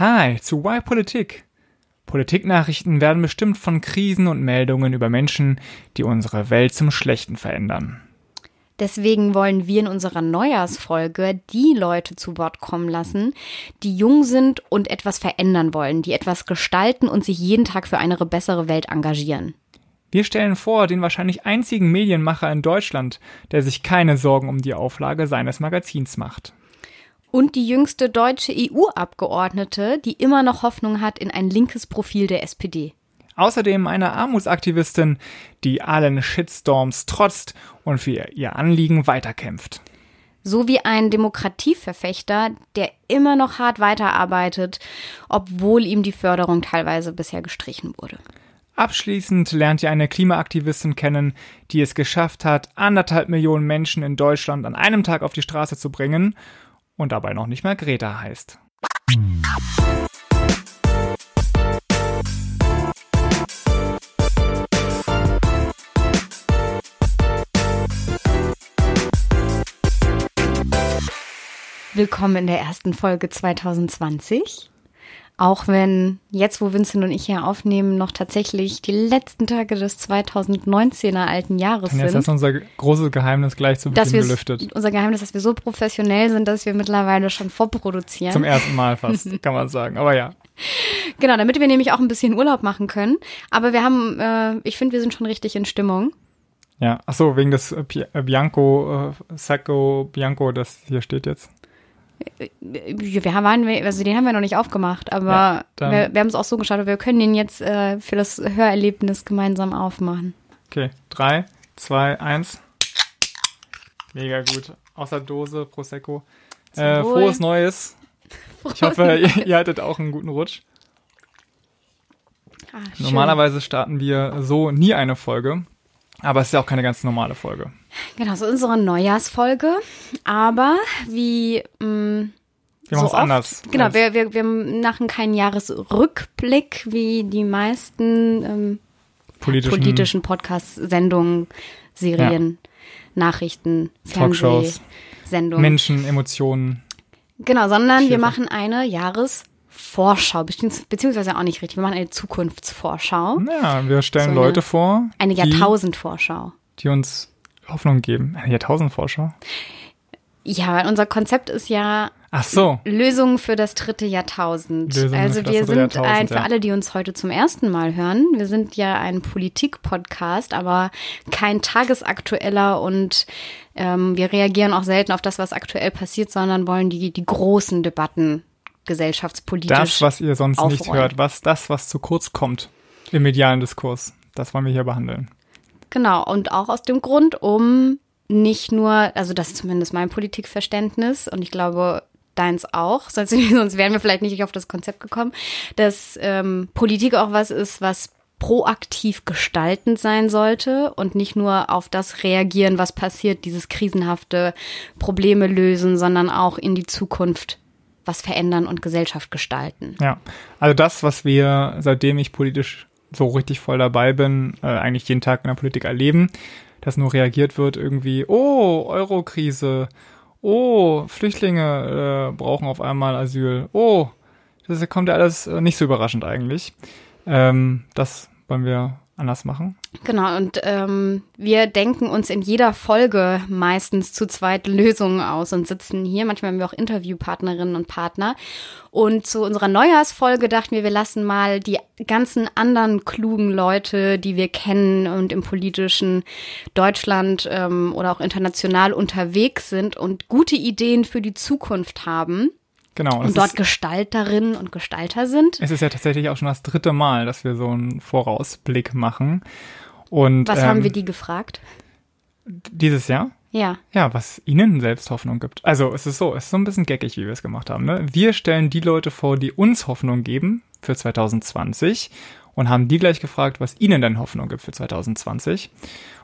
Hi zu Why Politik. Politiknachrichten werden bestimmt von Krisen und Meldungen über Menschen, die unsere Welt zum Schlechten verändern. Deswegen wollen wir in unserer Neujahrsfolge die Leute zu Wort kommen lassen, die jung sind und etwas verändern wollen, die etwas gestalten und sich jeden Tag für eine bessere Welt engagieren. Wir stellen vor den wahrscheinlich einzigen Medienmacher in Deutschland, der sich keine Sorgen um die Auflage seines Magazins macht. Und die jüngste deutsche EU-Abgeordnete, die immer noch Hoffnung hat in ein linkes Profil der SPD. Außerdem eine Armutsaktivistin, die allen Shitstorms trotzt und für ihr Anliegen weiterkämpft. Sowie ein Demokratieverfechter, der immer noch hart weiterarbeitet, obwohl ihm die Förderung teilweise bisher gestrichen wurde. Abschließend lernt ihr eine Klimaaktivistin kennen, die es geschafft hat, anderthalb Millionen Menschen in Deutschland an einem Tag auf die Straße zu bringen und dabei noch nicht mal Greta heißt. Willkommen in der ersten Folge 2020. Auch wenn jetzt, wo Vincent und ich hier aufnehmen, noch tatsächlich die letzten Tage des 2019er alten Jahres Und jetzt sind. hast du unser großes Geheimnis gleich zu Beginn gelüftet. unser Geheimnis, dass wir so professionell sind, dass wir mittlerweile schon vorproduzieren. Zum ersten Mal fast, kann man sagen. Aber ja. Genau, damit wir nämlich auch ein bisschen Urlaub machen können. Aber wir haben, äh, ich finde, wir sind schon richtig in Stimmung. Ja, ach so, wegen des äh, Bianco, äh, Sacco Bianco, das hier steht jetzt. Wir haben, also den haben wir noch nicht aufgemacht, aber Ja, wir, wir haben es auch so geschaut, wir können den jetzt äh, für das Hörerlebnis gemeinsam aufmachen. Okay, drei, zwei, eins. Mega gut. Außer Dose, Prosecco. Äh, frohes Neues. Ich hoffe, ihr, ihr hattet auch einen guten Rutsch. Ah, schön. Normalerweise starten wir so nie eine Folge. Aber es ist ja auch keine ganz normale Folge. Genau, so unsere Neujahrsfolge. Aber wie mh, Wir so machen es oft, anders. Genau, wir, wir, wir machen keinen Jahresrückblick wie die meisten ähm, politischen, politischen Podcasts-Sendungen, Serien, Nachrichten, Talkshows, Fernsehsendungen. Menschen, Emotionen. Genau, sondern wir Schwierig. machen eine Jahresvorschau, beziehungs- beziehungsweise auch nicht richtig. Wir machen eine Zukunftsvorschau, Ja, wir stellen So eine- Leute vor, eine Jahrtausendvorschau. die uns Hoffnung geben. Eine Jahrtausendvorschau? Ja, weil unser Konzept ist ja Ach so. Lösungen für das dritte Jahrtausend. Lösungen also wir sind ein, für alle, die uns heute zum ersten Mal hören, wir sind ja ein Politik-Podcast, aber kein tagesaktueller und ähm, wir reagieren auch selten auf das, was aktuell passiert, sondern wollen die, die großen Debatten gesellschaftspolitisch. Das, was ihr sonst nicht aufrollen. hört, was das, was zu kurz kommt im medialen Diskurs, das wollen wir hier behandeln. Genau, und auch aus dem Grund, um nicht nur, also das ist zumindest mein Politikverständnis und ich glaube deins auch, sonst, sonst wären wir vielleicht nicht auf das Konzept gekommen, dass ähm, Politik auch was ist, was proaktiv gestaltend sein sollte und nicht nur auf das reagieren, was passiert, dieses krisenhafte Probleme lösen, sondern auch in die Zukunft was verändern und Gesellschaft gestalten. Ja, also das, was wir, seitdem ich politisch so richtig voll dabei bin, äh, eigentlich jeden Tag in der Politik erleben, dass nur reagiert wird irgendwie, oh, Eurokrise, oh, Flüchtlinge äh, brauchen auf einmal Asyl, oh, das kommt ja alles äh, nicht so überraschend eigentlich. Ähm, das wollen wir anders machen. Genau, und ähm, wir denken uns in jeder Folge meistens zu zweit Lösungen aus und sitzen hier. Manchmal haben wir auch Interviewpartnerinnen und Partner. Und zu unserer Neujahrsfolge dachten wir, wir lassen mal die ganzen anderen klugen Leute, die wir kennen und im politischen Deutschland ähm, oder auch international unterwegs sind und gute Ideen für die Zukunft haben Genau. und es dort ist, Gestalterinnen und Gestalter sind. es ist ja tatsächlich auch schon das dritte Mal, dass wir so einen Vorausblick machen. Und Was ähm, haben wir die gefragt? dieses Jahr? Ja. Ja, was ihnen selbst Hoffnung gibt. Also es ist so, es ist so ein bisschen geckig, wie wir es gemacht haben. Ne? Wir stellen die Leute vor, die uns Hoffnung geben für 2020 und haben die gleich gefragt, was ihnen denn Hoffnung gibt für 2020.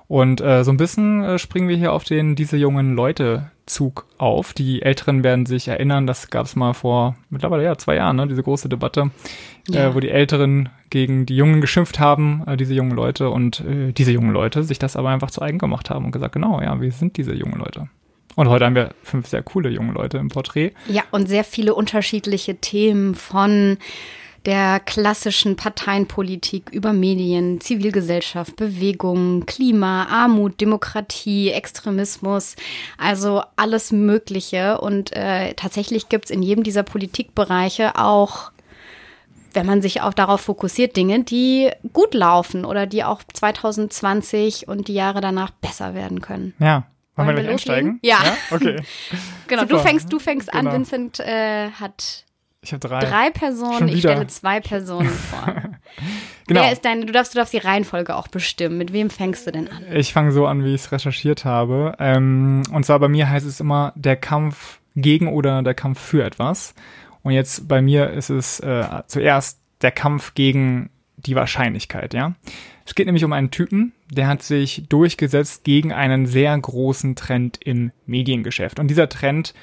Und äh, so ein bisschen äh, springen wir hier auf den diese jungen Leute Zug auf. Die Älteren werden sich erinnern, das gab es mal vor mittlerweile ja zwei Jahren, ne? diese große Debatte, Ja. äh, wo die Älteren gegen die Jungen geschimpft haben, äh, diese jungen Leute und äh, diese jungen Leute sich das aber einfach zu eigen gemacht haben und gesagt, genau, ja, wir sind diese jungen Leute. Und heute haben wir fünf sehr coole junge Leute im Porträt. Ja, und sehr viele unterschiedliche Themen von der klassischen Parteienpolitik über Medien, Zivilgesellschaft, Bewegung, Klima, Armut, Demokratie, Extremismus, also alles Mögliche. Und äh, tatsächlich gibt's in jedem dieser Politikbereiche auch wenn man sich auch darauf fokussiert, Dinge, die gut laufen oder die auch 2020 und die Jahre danach besser werden können. Ja. Wollen, Wollen wir gleich einsteigen? Ja. ja? Okay. genau, Super. du fängst, du fängst genau. an. Vincent äh, hat ich habe drei. Drei Personen, ich stelle zwei Personen vor. genau. Wer ist deine, du darfst, du darfst die Reihenfolge auch bestimmen. Mit wem fängst du denn an? Ich fange so an, wie ich es recherchiert habe. Ähm, und zwar bei mir heißt es immer der Kampf gegen oder der Kampf für etwas. Und jetzt bei mir ist es äh, zuerst der Kampf gegen die Wahrscheinlichkeit, ja. Es geht nämlich um einen Typen, der hat sich durchgesetzt gegen einen sehr großen Trend im Mediengeschäft. Und dieser Trend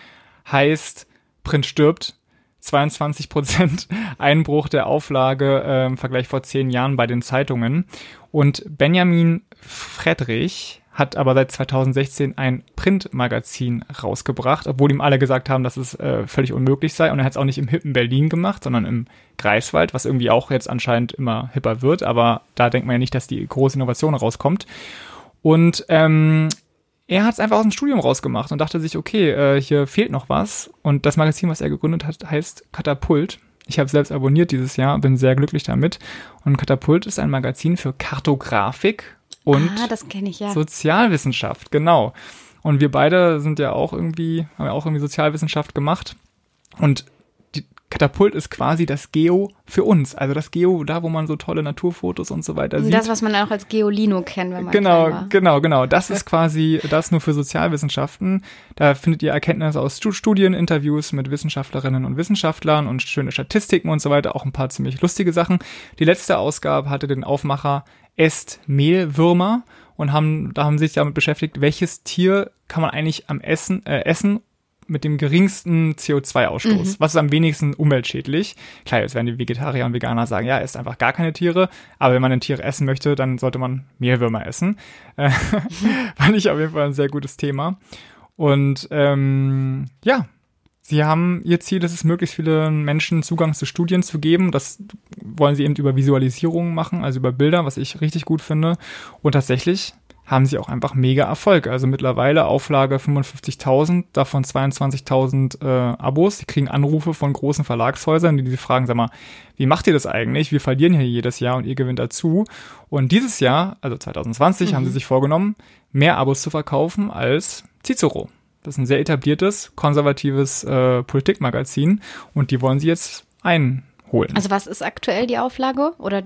heißt Print stirbt 22 Prozent Einbruch der Auflage äh, im Vergleich vor zehn Jahren bei den Zeitungen. Und Benjamin Friedrich hat aber seit 2016 ein Printmagazin rausgebracht, obwohl ihm alle gesagt haben, dass es äh, völlig unmöglich sei. Und er hat es auch nicht im hippen Berlin gemacht, sondern im Greifswald, was irgendwie auch jetzt anscheinend immer hipper wird. Aber da denkt man ja nicht, dass die große Innovation rauskommt. Und ähm, er hat es einfach aus dem Studium rausgemacht und dachte sich, okay, äh, hier fehlt noch was. Und das Magazin, was er gegründet hat, heißt Katapult. Ich habe selbst abonniert dieses Jahr, bin sehr glücklich damit. Und Katapult ist ein Magazin für Kartografik und ah, ich, ja. Sozialwissenschaft, genau. Und wir beide sind ja auch irgendwie, haben ja auch irgendwie Sozialwissenschaft gemacht. Und Katapult ist quasi das Geo für uns. Also das Geo, da wo man so tolle Naturfotos und so weiter sieht. Das, was man auch als Geolino kennt, wenn man Genau, genau, genau. Das ist quasi das nur für Sozialwissenschaften. Da findet ihr Erkenntnisse aus Studien, Interviews mit Wissenschaftlerinnen und Wissenschaftlern und schöne Statistiken und so weiter. Auch ein paar ziemlich lustige Sachen. Die letzte Ausgabe hatte den Aufmacher Est Mehlwürmer und haben, da haben sich damit beschäftigt, welches Tier kann man eigentlich am Essen, äh, essen mit dem geringsten CO2-Ausstoß. Mhm. Was ist am wenigsten umweltschädlich? Klar, jetzt werden die Vegetarier und Veganer sagen, ja, esst einfach gar keine Tiere. Aber wenn man ein Tier essen möchte, dann sollte man Mehlwürmer essen. Äh, fand ich auf jeden Fall ein sehr gutes Thema. Und ähm, ja, Sie haben ihr Ziel, dass es möglichst vielen Menschen Zugang zu Studien zu geben. Das wollen sie eben über Visualisierungen machen, also über Bilder, was ich richtig gut finde. Und tatsächlich haben sie auch einfach mega Erfolg. Also mittlerweile Auflage 55.000, davon 22.000 äh, Abos. Die kriegen Anrufe von großen Verlagshäusern, die, die fragen, sag mal, wie macht ihr das eigentlich? Wir verlieren hier jedes Jahr und ihr gewinnt dazu. Und dieses Jahr, also 2020, mhm. haben sie sich vorgenommen, mehr Abos zu verkaufen als Cicero. Das ist ein sehr etabliertes, konservatives äh, Politikmagazin und die wollen sie jetzt einholen. Also was ist aktuell die Auflage oder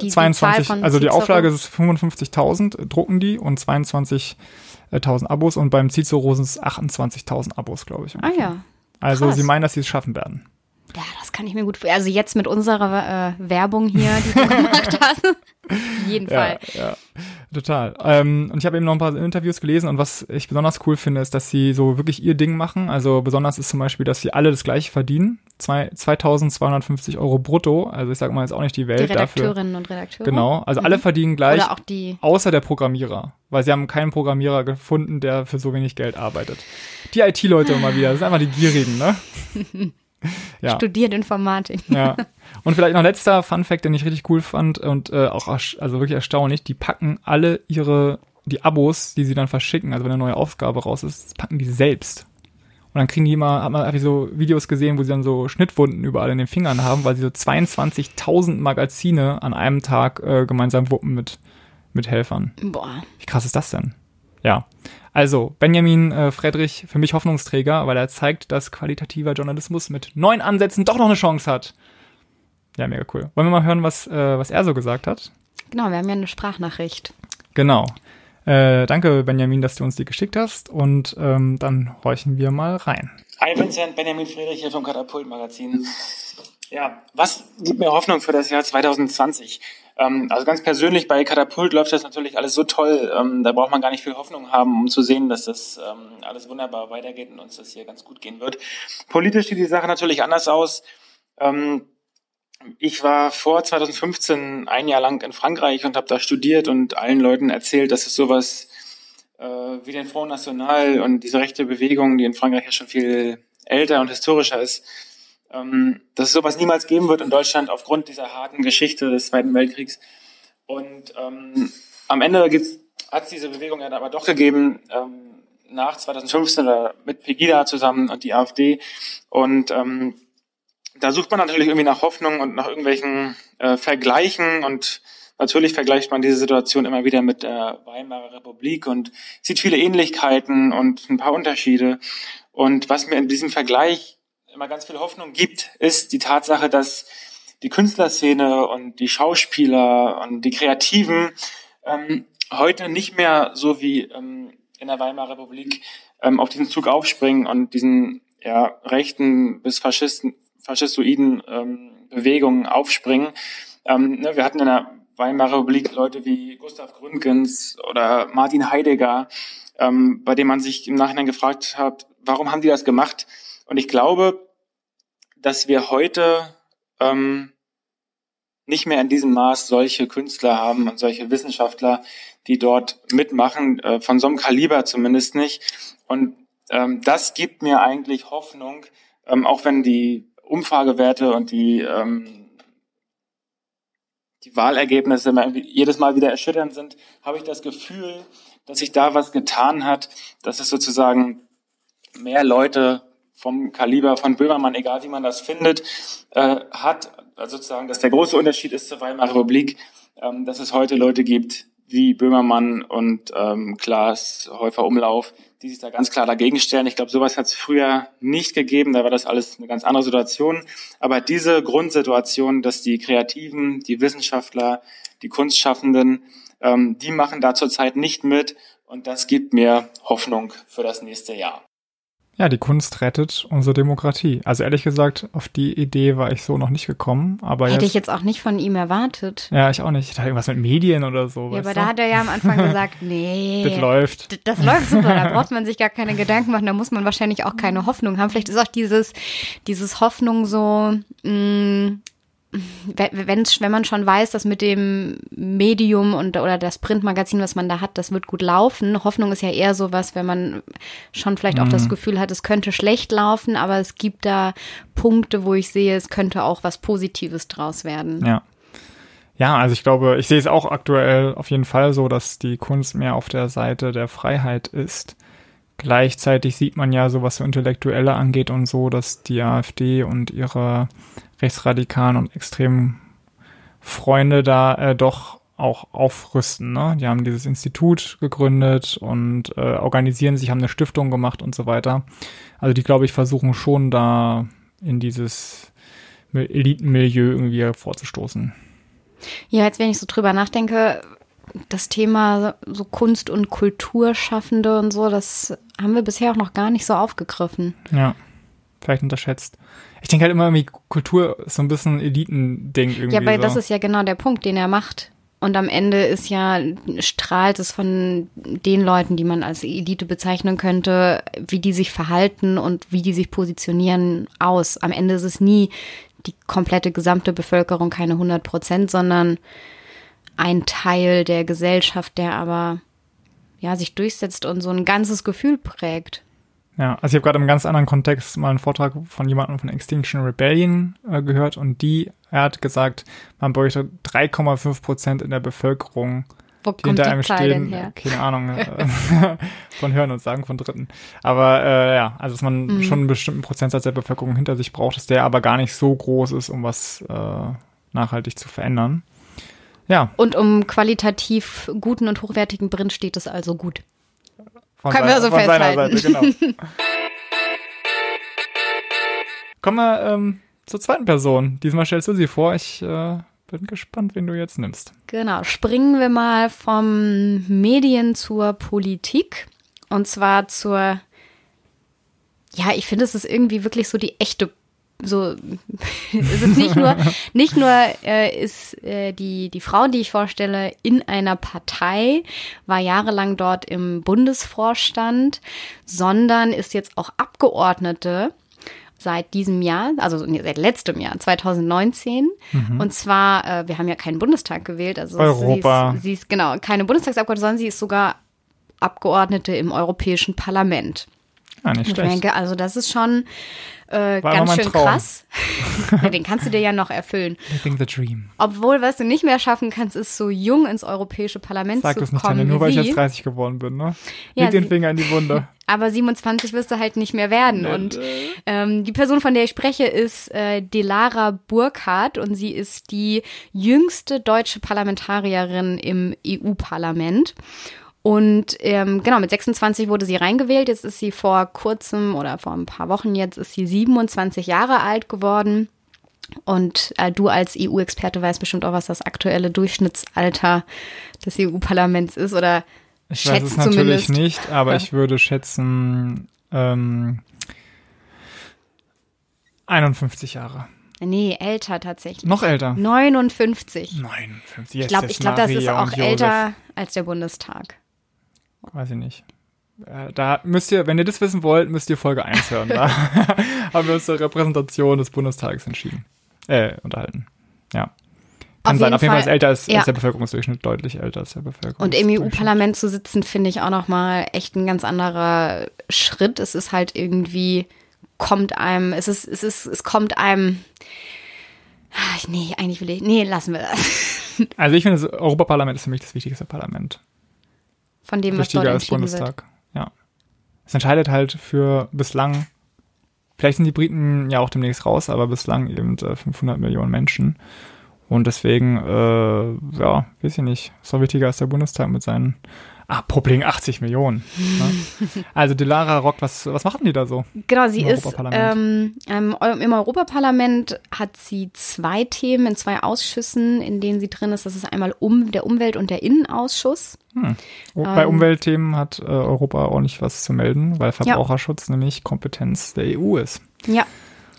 die, 22, die also die Auflage ist 55.000 drucken die und 22.000 Abos und beim Cicero sind es 28.000 Abos, glaube ich. Ungefähr. Ah ja. Also Krass. sie meinen, dass sie es schaffen werden. Ja, das kann ich mir gut vorstellen. Also jetzt mit unserer äh, Werbung hier, die du gemacht hast. Auf jeden Fall. Ja, ja total. Ähm, und ich habe eben noch ein paar Interviews gelesen und was ich besonders cool finde, ist, dass sie so wirklich ihr Ding machen. Also besonders ist zum Beispiel, dass sie alle das gleiche verdienen. Zwei, 2250 Euro brutto. Also ich sage mal jetzt auch nicht die Welt. Die Redakteurinnen dafür. und Redakteure. Genau. Also mhm. alle verdienen gleich. Oder auch die. Außer der Programmierer. Weil sie haben keinen Programmierer gefunden, der für so wenig Geld arbeitet. Die IT-Leute immer wieder. Das sind einfach die Gierigen, ne? ja. Studiert Informatik. Ja. Und vielleicht noch letzter Fun Fact, den ich richtig cool fand und äh, auch also wirklich erstaunlich, die packen alle ihre die Abos, die sie dann verschicken, also wenn eine neue Aufgabe raus ist, packen die selbst. Und dann kriegen die immer, hat man einfach so Videos gesehen, wo sie dann so Schnittwunden überall in den Fingern haben, weil sie so 22.000 Magazine an einem Tag äh, gemeinsam wuppen mit, mit Helfern. Boah. Wie krass ist das denn? Ja. Also, Benjamin äh, Friedrich, für mich Hoffnungsträger, weil er zeigt, dass qualitativer Journalismus mit neuen Ansätzen doch noch eine Chance hat. Ja, mega cool. Wollen wir mal hören, was, äh, was er so gesagt hat? Genau, wir haben ja eine Sprachnachricht. Genau. Äh, danke, Benjamin, dass du uns die geschickt hast und ähm, dann horchen wir mal rein. Hi Vincent, Benjamin Friedrich hier vom Katapult Magazin. Ja, was gibt mir Hoffnung für das Jahr 2020? Ähm, also ganz persönlich bei Katapult läuft das natürlich alles so toll. Ähm, da braucht man gar nicht viel Hoffnung haben, um zu sehen, dass das ähm, alles wunderbar weitergeht und uns das hier ganz gut gehen wird. Politisch sieht die Sache natürlich anders aus. Ich war vor 2015 ein Jahr lang in Frankreich und habe da studiert und allen Leuten erzählt, dass es sowas äh, wie den Front National und diese rechte Bewegung, die in Frankreich ja schon viel älter und historischer ist, dass es sowas niemals geben wird in Deutschland aufgrund dieser harten Geschichte des Zweiten Weltkriegs. Und ähm, am Ende hat es diese Bewegung ja aber doch gegeben, ähm, nach 2015 oder mit Pegida zusammen und die AfD. Und ähm, da sucht man natürlich irgendwie nach Hoffnung und nach irgendwelchen äh, Vergleichen und natürlich vergleicht man diese Situation immer wieder mit der Weimarer Republik und sieht viele Ähnlichkeiten und ein paar Unterschiede. Und was mir in diesem Vergleich immer ganz viel Hoffnung gibt, ist die Tatsache, dass die Künstlerszene und die Schauspieler und die Kreativen ähm, heute nicht mehr so wie ähm, in der Weimarer Republik ähm, auf diesen Zug aufspringen und diesen ja, rechten bis Faschisten, faschistoiden ähm, Bewegungen aufspringen. Ähm, ne, wir hatten in der Weimarer Republik Leute wie Gustav Gründgens oder Martin Heidegger, ähm, bei dem man sich im Nachhinein gefragt hat, warum haben die das gemacht? Und ich glaube, dass wir heute ähm, nicht mehr in diesem Maß solche Künstler haben und solche Wissenschaftler, die dort mitmachen, äh, von so einem Kaliber zumindest nicht. Und ähm, das gibt mir eigentlich Hoffnung, ähm, auch wenn die Umfragewerte und die, ähm, die Wahlergebnisse jedes Mal wieder erschütternd sind, habe ich das Gefühl, dass sich da was getan hat, dass es sozusagen mehr Leute vom Kaliber von Böhmermann, egal wie man das findet, äh, hat. Also sozusagen, dass der große Unterschied ist zur Weimarer Republik, ähm, dass es heute Leute gibt wie Böhmermann und ähm, Klaas Häufer Umlauf, die sich da ganz klar dagegen stellen. Ich glaube, sowas hat es früher nicht gegeben, da war das alles eine ganz andere Situation. Aber diese Grundsituation, dass die Kreativen, die Wissenschaftler, die Kunstschaffenden, ähm, die machen da zurzeit nicht mit und das gibt mir Hoffnung für das nächste Jahr. Ja, die Kunst rettet unsere Demokratie. Also ehrlich gesagt, auf die Idee war ich so noch nicht gekommen. Aber Hätte jetzt, ich jetzt auch nicht von ihm erwartet. Ja, ich auch nicht. Ich dachte irgendwas mit Medien oder so. Ja, aber da hat er ja am Anfang gesagt, nee. Das läuft. Das läuft super, da braucht man sich gar keine Gedanken machen, da muss man wahrscheinlich auch keine Hoffnung haben. Vielleicht ist auch dieses, dieses Hoffnung so, mh, mm, wenn, wenn man schon weiß, dass mit dem Medium und oder das Printmagazin, was man da hat, das wird gut laufen. Hoffnung ist ja eher sowas, wenn man schon vielleicht auch mhm. das Gefühl hat, es könnte schlecht laufen, aber es gibt da Punkte, wo ich sehe, es könnte auch was Positives draus werden. Ja. Ja, also ich glaube, ich sehe es auch aktuell auf jeden Fall so, dass die Kunst mehr auf der Seite der Freiheit ist. Gleichzeitig sieht man ja so, was so Intellektuelle angeht und so, dass die AfD und ihre rechtsradikalen und extremen Freunde da äh, doch auch aufrüsten. Ne? Die haben dieses Institut gegründet und äh, organisieren sich, haben eine Stiftung gemacht und so weiter. Also die, glaube ich, versuchen schon da in dieses Elitenmilieu irgendwie vorzustoßen. Ja, jetzt wenn ich so drüber nachdenke, das Thema so Kunst- und Kulturschaffende und so, das haben wir bisher auch noch gar nicht so aufgegriffen. Ja, vielleicht unterschätzt. Ich denke halt immer irgendwie, Kultur ist so ein bisschen Elitending irgendwie. Ja, aber so. das ist ja genau der Punkt, den er macht. Und am Ende ist ja, strahlt es von den Leuten, die man als Elite bezeichnen könnte, wie die sich verhalten und wie die sich positionieren, aus. Am Ende ist es nie die komplette gesamte Bevölkerung, keine 100 Prozent, sondern ein Teil der Gesellschaft, der aber ja sich durchsetzt und so ein ganzes Gefühl prägt. Ja, also ich habe gerade im ganz anderen Kontext mal einen Vortrag von jemandem von Extinction Rebellion äh, gehört und die, er hat gesagt, man bräuchte 3,5 Prozent in der Bevölkerung, Wo die hinter einem stehen. Keine Ahnung, äh, von Hören und Sagen von Dritten. Aber äh, ja, also dass man mhm. schon einen bestimmten Prozentsatz der Bevölkerung hinter sich braucht, dass der aber gar nicht so groß ist, um was äh, nachhaltig zu verändern. Ja. Und um qualitativ guten und hochwertigen Print steht es also gut. Von Können wir so von festhalten. Seiner Seite, genau. Kommen wir ähm, zur zweiten Person. Diesmal stellst du sie vor. Ich äh, bin gespannt, wen du jetzt nimmst. Genau. Springen wir mal vom Medien zur Politik. Und zwar zur, ja, ich finde, es ist irgendwie wirklich so die echte so es ist nicht nur nicht nur äh, ist äh, die die Frau, die ich vorstelle, in einer Partei, war jahrelang dort im Bundesvorstand, sondern ist jetzt auch Abgeordnete seit diesem Jahr, also nee, seit letztem Jahr, 2019. Mhm. Und zwar, äh, wir haben ja keinen Bundestag gewählt, also Europa. Sie ist, sie ist genau keine Bundestagsabgeordnete, sondern sie ist sogar Abgeordnete im Europäischen Parlament. Ah, nicht Ich denke, also das ist schon äh, ganz schön Traum. krass. Ja, Den kannst du dir ja noch erfüllen. Living the dream. Obwohl, was du nicht mehr schaffen kannst, ist so jung ins Europäische Parlament Sag zu das nicht, kommen Tanja, nur weil ich jetzt 30 geworden bin, ne? Ja, Leg den Finger in die Wunde. Aber 27 wirst du halt nicht mehr werden. Und ähm, die Person, von der ich spreche, ist äh, Delara Burkhardt und sie ist die jüngste deutsche Parlamentarierin im EU-Parlament. Und ähm, genau, mit 26 wurde sie reingewählt. Jetzt ist sie vor kurzem oder vor ein paar Wochen jetzt ist sie 27 Jahre alt geworden. Und äh, du als EU-Experte weißt bestimmt auch, was das aktuelle Durchschnittsalter des EU-Parlaments ist oder Ich weiß schätzt es natürlich zumindest. nicht, aber Ja. ich würde schätzen ähm, 51 Jahre. Nee, älter tatsächlich. Noch älter. 59. 59. Ich glaube, ich glaub, das ist auch älter als der Bundestag. Weiß ich nicht. Äh, Da müsst ihr, wenn ihr das wissen wollt, müsst ihr Folge 1 hören. Da haben wir uns zur Repräsentation des Bundestages entschieden. Äh, unterhalten. Ja. Kann Auf sein. jeden Auf jeden Fall Fall- ist älter als, ja. als der Bevölkerungsdurchschnitt, deutlich älter als der Und Bevölkerungsdurchschnitt. im EU-Parlament zu sitzen, finde ich auch nochmal echt ein ganz anderer Schritt. Es ist halt irgendwie, kommt einem, es ist, es ist, es kommt einem. Ah, Nee, eigentlich will ich. Nee, lassen wir das. Also ich finde, das Europaparlament ist für mich das wichtigste Parlament. Von dem, was dort Wichtiger als entschieden wird. Bundestag. Ja. Es entscheidet halt für bislang, vielleicht sind die Briten ja auch demnächst raus, aber bislang eben äh, 500 Millionen Menschen. Und deswegen, äh, ja, weiß ich nicht, doch wichtiger als der Bundestag mit seinen, ah, Popling 80 Millionen. ne? Also Dilara Rock, was, was machen die da so? Genau, sie Im ist ähm, ähm, im Europaparlament hat sie zwei Themen in zwei Ausschüssen, in denen sie drin ist. Das ist einmal um, der Umwelt- und der Innenausschuss. Oh, Bei Ähm. Umweltthemen hat äh, Europa auch nicht was zu melden, weil Verbraucherschutz nämlich Kompetenz der EU ist. Ja.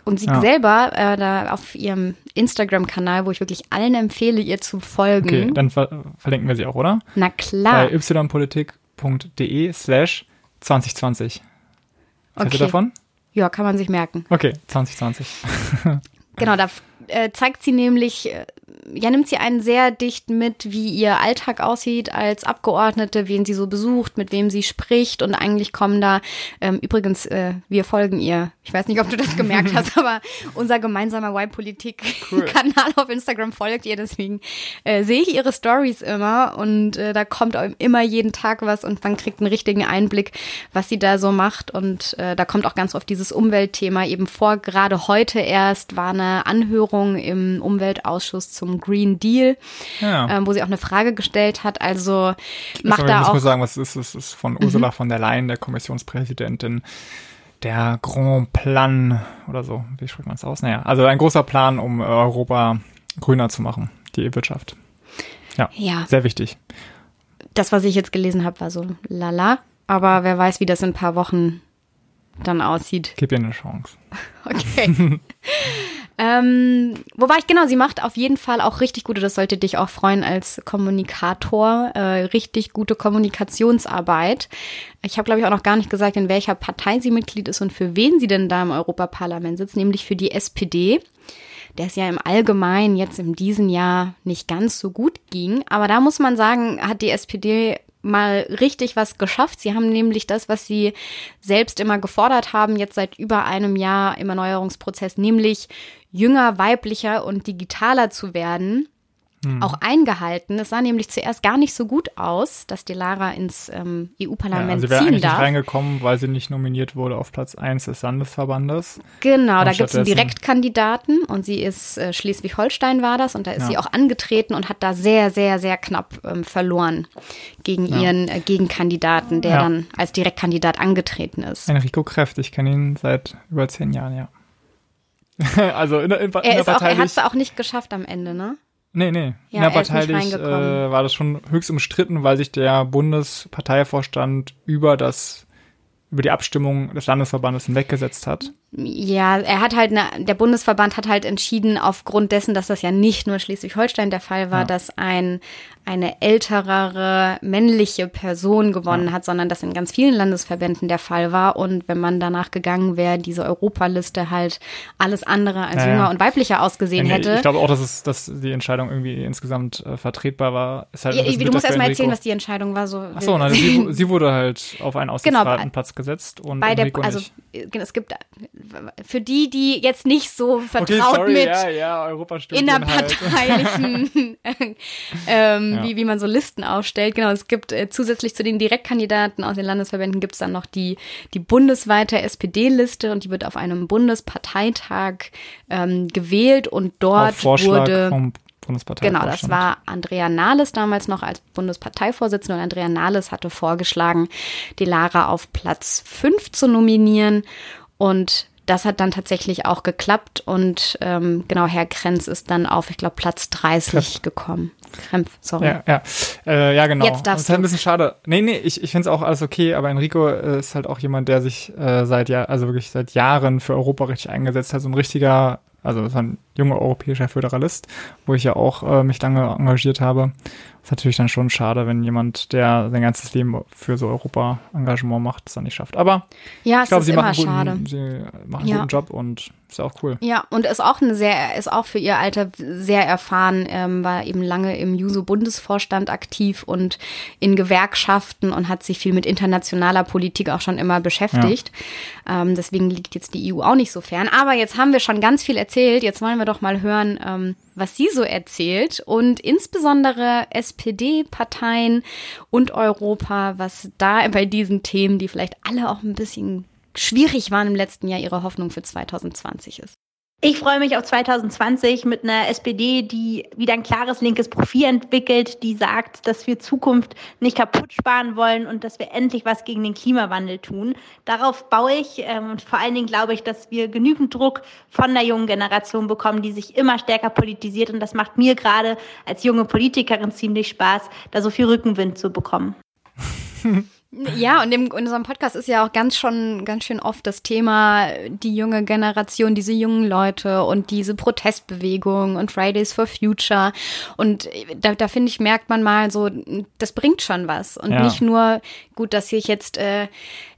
Und sie Ja. selber, äh, da auf ihrem Instagram-Kanal, wo ich wirklich allen empfehle, ihr zu folgen. Okay, dann ver verlinken wir sie auch, oder? Na klar. bei ypolitik.de slash 2020. Was Okay. davon? Ja, kann man sich merken. Okay, 2020. Genau, da äh, zeigt sie nämlich, äh, ja, nimmt sie einen sehr dicht mit, wie ihr Alltag aussieht als Abgeordnete, wen sie so besucht, mit wem sie spricht und eigentlich kommen da, ähm, übrigens, äh, wir folgen ihr. Ich weiß nicht, ob du das gemerkt hast, aber unser gemeinsamer Y-Politik-Kanal auf Instagram folgt ihr, deswegen äh, sehe ich ihre Stories immer und äh, da kommt immer jeden Tag was und man kriegt einen richtigen Einblick, was sie da so macht und äh, da kommt auch ganz oft dieses Umweltthema eben vor. Gerade heute erst war eine Anhörung im Umweltausschuss zum Green Deal, Ja. ähm, wo sie auch eine Frage gestellt hat. Also macht da ich auch Mhm. muss sagen, was ist, es ist von Ursula von der Leyen, der Kommissionspräsidentin, der Grand Plan oder so. Wie spricht man es aus? Naja, also ein großer Plan, um Europa grüner zu machen, die Wirtschaft. Ja, Ja. sehr wichtig. das, was ich jetzt gelesen habe, war so lala. Aber wer weiß, wie das in ein paar Wochen dann aussieht. Gib ihr eine Chance. Okay. ähm, wo war ich genau? Sie macht auf jeden Fall auch richtig gute, das sollte dich auch freuen als Kommunikator, äh, richtig gute Kommunikationsarbeit. Ich habe, glaube ich, auch noch gar nicht gesagt, in welcher Partei sie Mitglied ist und für wen sie denn da im Europaparlament sitzt, nämlich für die SPD der es ja im Allgemeinen jetzt in diesem Jahr nicht ganz so gut ging. Aber da muss man sagen, hat die SPD mal richtig was geschafft. Sie haben nämlich das, was sie selbst immer gefordert haben, jetzt seit über einem Jahr im Erneuerungsprozess, nämlich jünger, weiblicher und digitaler zu werden, auch eingehalten. Es sah nämlich zuerst gar nicht so gut aus, dass die Lara ins ähm, Ja, EU-Parlament also sie wäre eigentlich nicht reingekommen, weil sie nicht nominiert wurde auf Platz 1 des Landesverbandes. Genau, da gibt es einen Direktkandidaten und sie ist äh, Schleswig-Holstein war das und da ist Ja. sie auch angetreten und hat da sehr, sehr, sehr knapp ähm, verloren gegen ihren äh, Gegenkandidaten, der Ja. dann als Direktkandidat angetreten ist. Enrico Kräft, ich kenne ihn seit über zehn Jahren, ja. also in der, in, in Er ist auch, er hat es auch nicht geschafft am Ende, ne? Nee, nee, Ja, in der er ist nicht parteilich äh, war das schon höchst umstritten, weil sich der Bundesparteivorstand über das über die Abstimmung des Landesverbandes hinweggesetzt hat. Ja, er hat halt, eine, der Bundesverband hat halt entschieden, aufgrund dessen, dass das ja nicht nur Schleswig-Holstein der Fall war, ja. dass ein eine älterere männliche Person gewonnen ja. hat, sondern das in ganz vielen Landesverbänden der Fall war. Und wenn man danach gegangen wäre, diese Europaliste halt alles andere als ja, jünger und weiblicher ausgesehen nee, hätte. Ich glaube auch, dass, es, dass die Entscheidung irgendwie insgesamt äh, vertretbar war. Ist halt du musst erstmal erzählen, was die Entscheidung war. So Ach so, nein, sie, sie, wurde halt auf einen Aussichtsratenplatz genau, gesetzt und bei der, also genau, es gibt für die, die jetzt nicht so vertraut okay, sorry, mit ja, ja, innerparteilichen halt. ähm, ja. wie, wie man so Listen aufstellt. Genau, es gibt äh, zusätzlich zu den Direktkandidaten aus den Landesverbänden gibt es dann noch die, die bundesweite SPD-Liste und die wird auf einem Bundesparteitag ähm, gewählt und dort auf Vorschlag wurde. Vom Genau, das war Andrea Nahles damals noch als Bundesparteivorsitzende und Andrea Nahles hatte vorgeschlagen, die Lara auf Platz 5 zu nominieren und das hat dann tatsächlich auch geklappt und ähm, genau, Herr Krenz ist dann auf, ich glaube, Platz 30 Krämpf. gekommen. Krämpf, sorry. Ja, ja, äh, ja genau. Jetzt darfst das ist halt ein bisschen schade. Nee, nee, ich, ich finde es auch alles okay, aber Enrico äh, ist halt auch jemand, der sich äh, seit Jahr, also wirklich seit Jahren für Europa richtig eingesetzt hat, so ein richtiger, also so ein junger europäischer Föderalist, wo ich ja auch äh, mich lange engagiert habe ist natürlich dann schon schade, wenn jemand, der sein ganzes Leben für so Europa-Engagement macht, es dann nicht schafft. Aber ja, ich glaube, sie, machen guten, sie machen einen guten Job und ist ja auch cool. Ja, und ist auch eine sehr, ist auch für ihr Alter sehr erfahren, ähm, war eben lange im Juso-Bundesvorstand aktiv und in Gewerkschaften und hat sich viel mit internationaler Politik auch schon immer beschäftigt. Ja. Ähm, deswegen liegt jetzt die EU auch nicht so fern. Aber jetzt haben wir schon ganz viel erzählt. Jetzt wollen wir doch mal hören, ähm, was sie so erzählt und insbesondere SPD-Parteien und Europa, was da bei diesen Themen, die vielleicht alle auch ein bisschen schwierig waren im letzten Jahr, ihre Hoffnung für 2020 ist. Ich freue mich auf 2020 mit einer SPD, die wieder ein klares linkes Profil entwickelt, die sagt, dass wir Zukunft nicht kaputt sparen wollen und dass wir endlich was gegen den Klimawandel tun. Darauf baue ich ähm, und vor allen Dingen glaube ich, dass wir genügend Druck von der jungen Generation bekommen, die sich immer stärker politisiert und das macht mir gerade als junge Politikerin ziemlich Spaß, da so viel Rückenwind zu bekommen. Ja, und in unserem Podcast ist ja auch ganz schon ganz schön oft das Thema die junge Generation, diese jungen Leute und diese Protestbewegung und Fridays for Future. Und da, da finde ich, merkt man mal so, das bringt schon was. Und ja. nicht nur, gut, dass sich jetzt äh,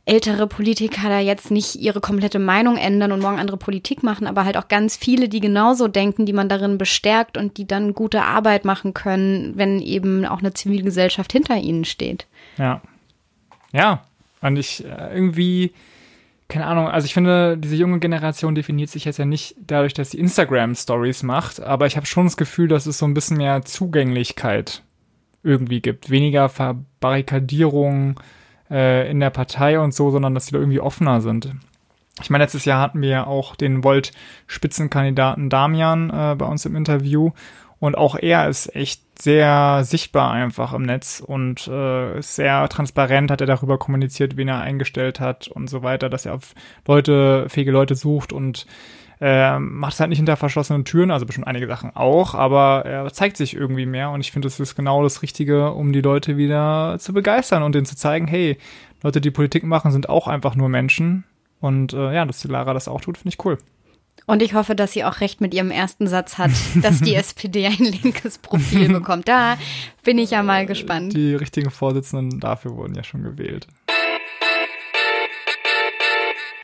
ältere Politiker da jetzt nicht ihre komplette Meinung ändern und morgen andere Politik machen, aber halt auch ganz viele, die genauso denken, die man darin bestärkt und die dann gute Arbeit machen können, wenn eben auch eine Zivilgesellschaft hinter ihnen steht. Ja, ja, und ich äh, irgendwie, keine Ahnung, also ich finde, diese junge Generation definiert sich jetzt ja nicht dadurch, dass sie Instagram-Stories macht, aber ich habe schon das Gefühl, dass es so ein bisschen mehr Zugänglichkeit irgendwie gibt. Weniger Verbarrikadierung äh, in der Partei und so, sondern dass sie da irgendwie offener sind. Ich meine, letztes Jahr hatten wir ja auch den Volt-Spitzenkandidaten Damian äh, bei uns im Interview und auch er ist echt sehr sichtbar einfach im Netz und äh, sehr transparent, hat er darüber kommuniziert, wen er eingestellt hat und so weiter, dass er auf Leute, fähige Leute sucht und äh, macht es halt nicht hinter verschlossenen Türen, also bestimmt einige Sachen auch, aber er zeigt sich irgendwie mehr und ich finde, das ist genau das Richtige, um die Leute wieder zu begeistern und denen zu zeigen, hey, Leute, die Politik machen, sind auch einfach nur Menschen und äh, ja, dass die Lara das auch tut, finde ich cool. Und ich hoffe, dass sie auch recht mit ihrem ersten Satz hat, dass die SPD ein linkes Profil bekommt. Da bin ich ja mal gespannt. Die richtigen Vorsitzenden dafür wurden ja schon gewählt.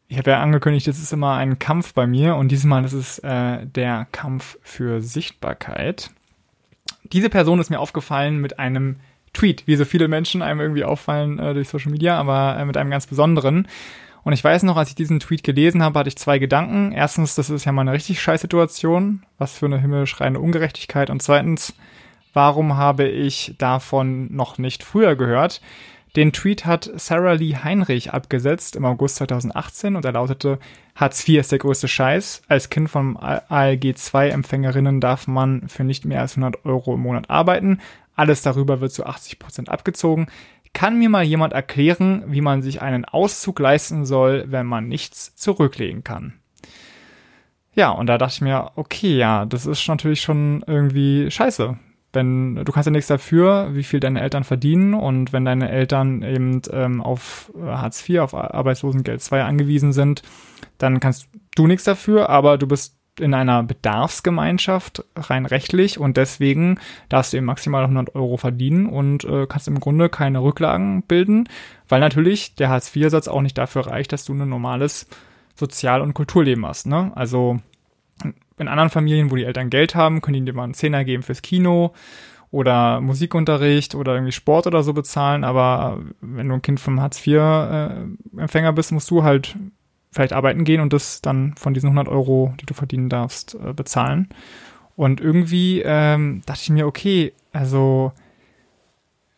Ich habe ja angekündigt, es ist immer ein Kampf bei mir und diesmal ist es äh, der Kampf für Sichtbarkeit. Diese Person ist mir aufgefallen mit einem Tweet, wie so viele Menschen einem irgendwie auffallen äh, durch Social Media, aber äh, mit einem ganz besonderen. Und ich weiß noch, als ich diesen Tweet gelesen habe, hatte ich zwei Gedanken. Erstens, das ist ja mal eine richtig scheiß Situation. Was für eine himmelschreiende Ungerechtigkeit. Und zweitens, warum habe ich davon noch nicht früher gehört? Den Tweet hat Sarah Lee Heinrich abgesetzt im August 2018 und er lautete, Hartz IV ist der größte Scheiß. Als Kind von ALG II-Empfängerinnen darf man für nicht mehr als 100 Euro im Monat arbeiten. Alles darüber wird zu 80 Prozent abgezogen. Kann mir mal jemand erklären, wie man sich einen Auszug leisten soll, wenn man nichts zurücklegen kann? Ja, und da dachte ich mir, okay, ja, das ist natürlich schon irgendwie scheiße, wenn du kannst ja nichts dafür, wie viel deine Eltern verdienen und wenn deine Eltern eben ähm, auf Hartz IV, auf Arbeitslosengeld II angewiesen sind, dann kannst du nichts dafür, aber du bist in einer Bedarfsgemeinschaft rein rechtlich und deswegen darfst du eben maximal 100 Euro verdienen und äh, kannst im Grunde keine Rücklagen bilden, weil natürlich der Hartz-IV-Satz auch nicht dafür reicht, dass du ein normales Sozial- und Kulturleben hast. Ne? Also in anderen Familien, wo die Eltern Geld haben, können die dir mal einen Zehner geben fürs Kino oder Musikunterricht oder irgendwie Sport oder so bezahlen, aber wenn du ein Kind vom Hartz-IV-Empfänger äh, bist, musst du halt vielleicht arbeiten gehen und das dann von diesen 100 Euro, die du verdienen darfst, äh, bezahlen. Und irgendwie ähm, dachte ich mir, okay, also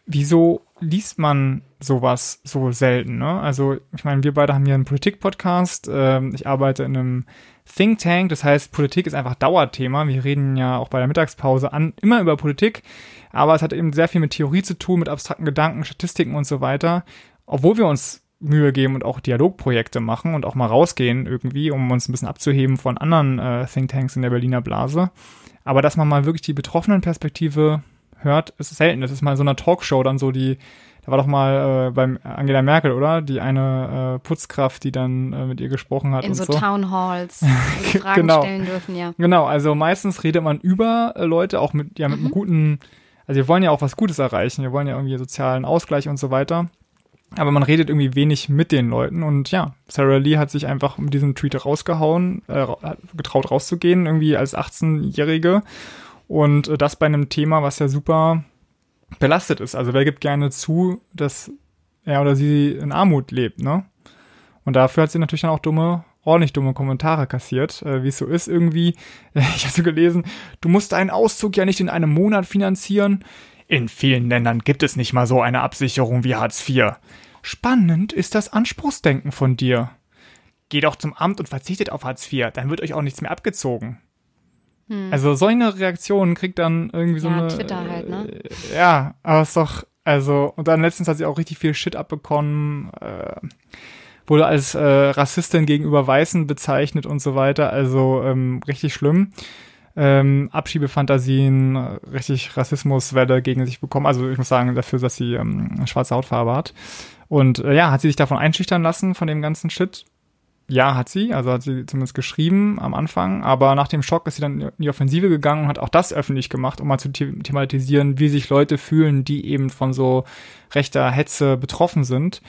wieso liest man sowas so selten? Ne? Also ich meine, wir beide haben hier einen Politik-Podcast. Ähm, ich arbeite in einem Think Tank, das heißt, Politik ist einfach Dauerthema. Wir reden ja auch bei der Mittagspause an, immer über Politik, aber es hat eben sehr viel mit Theorie zu tun, mit abstrakten Gedanken, Statistiken und so weiter. Obwohl wir uns Mühe geben und auch Dialogprojekte machen und auch mal rausgehen irgendwie, um uns ein bisschen abzuheben von anderen äh, Thinktanks in der Berliner Blase. Aber dass man mal wirklich die betroffenen Perspektive hört, ist selten. Das ist mal so eine Talkshow dann so die, da war doch mal äh, beim Angela Merkel, oder? Die eine äh, Putzkraft, die dann äh, mit ihr gesprochen hat. In und so, so. Town Halls, wo die Fragen Genau. stellen dürfen, ja. Genau, also meistens redet man über äh, Leute auch mit, ja, mit einem guten, also wir wollen ja auch was Gutes erreichen, wir wollen ja irgendwie sozialen Ausgleich und so weiter. Aber man redet irgendwie wenig mit den Leuten und ja, Sarah Lee hat sich einfach mit diesem Tweet rausgehauen, äh, ra- getraut rauszugehen, irgendwie als 18-Jährige. Und äh, das bei einem Thema, was ja super belastet ist. Also wer gibt gerne zu, dass er oder sie in Armut lebt, ne? Und dafür hat sie natürlich dann auch dumme, ordentlich dumme Kommentare kassiert, äh, wie es so ist irgendwie. Ich habe so gelesen, du musst deinen Auszug ja nicht in einem Monat finanzieren. In vielen Ländern gibt es nicht mal so eine Absicherung wie Hartz IV. Spannend ist das Anspruchsdenken von dir. Geht doch zum Amt und verzichtet auf Hartz IV, dann wird euch auch nichts mehr abgezogen. Also so eine Reaktion kriegt dann irgendwie so Ja, eine. Twitter halt, ne? äh, Ja, aber ist doch, also, und dann letztens hat sie auch richtig viel Shit abbekommen, äh, wurde als äh, Rassistin gegenüber Weißen bezeichnet und so weiter, also ähm, richtig schlimm. Ähm, Abschiebefantasien, äh, richtig Rassismuswelle gegen sich bekommen. Also ich muss sagen, dafür, dass sie ähm, schwarze Hautfarbe hat. Und äh, ja, hat sie sich davon einschüchtern lassen, von dem ganzen Shit? Ja, hat sie. Also hat sie zumindest geschrieben am Anfang. Aber nach dem Schock ist sie dann in die Offensive gegangen und hat auch das öffentlich gemacht, um mal zu the thematisieren, wie sich Leute fühlen, die eben von so rechter Hetze betroffen sind.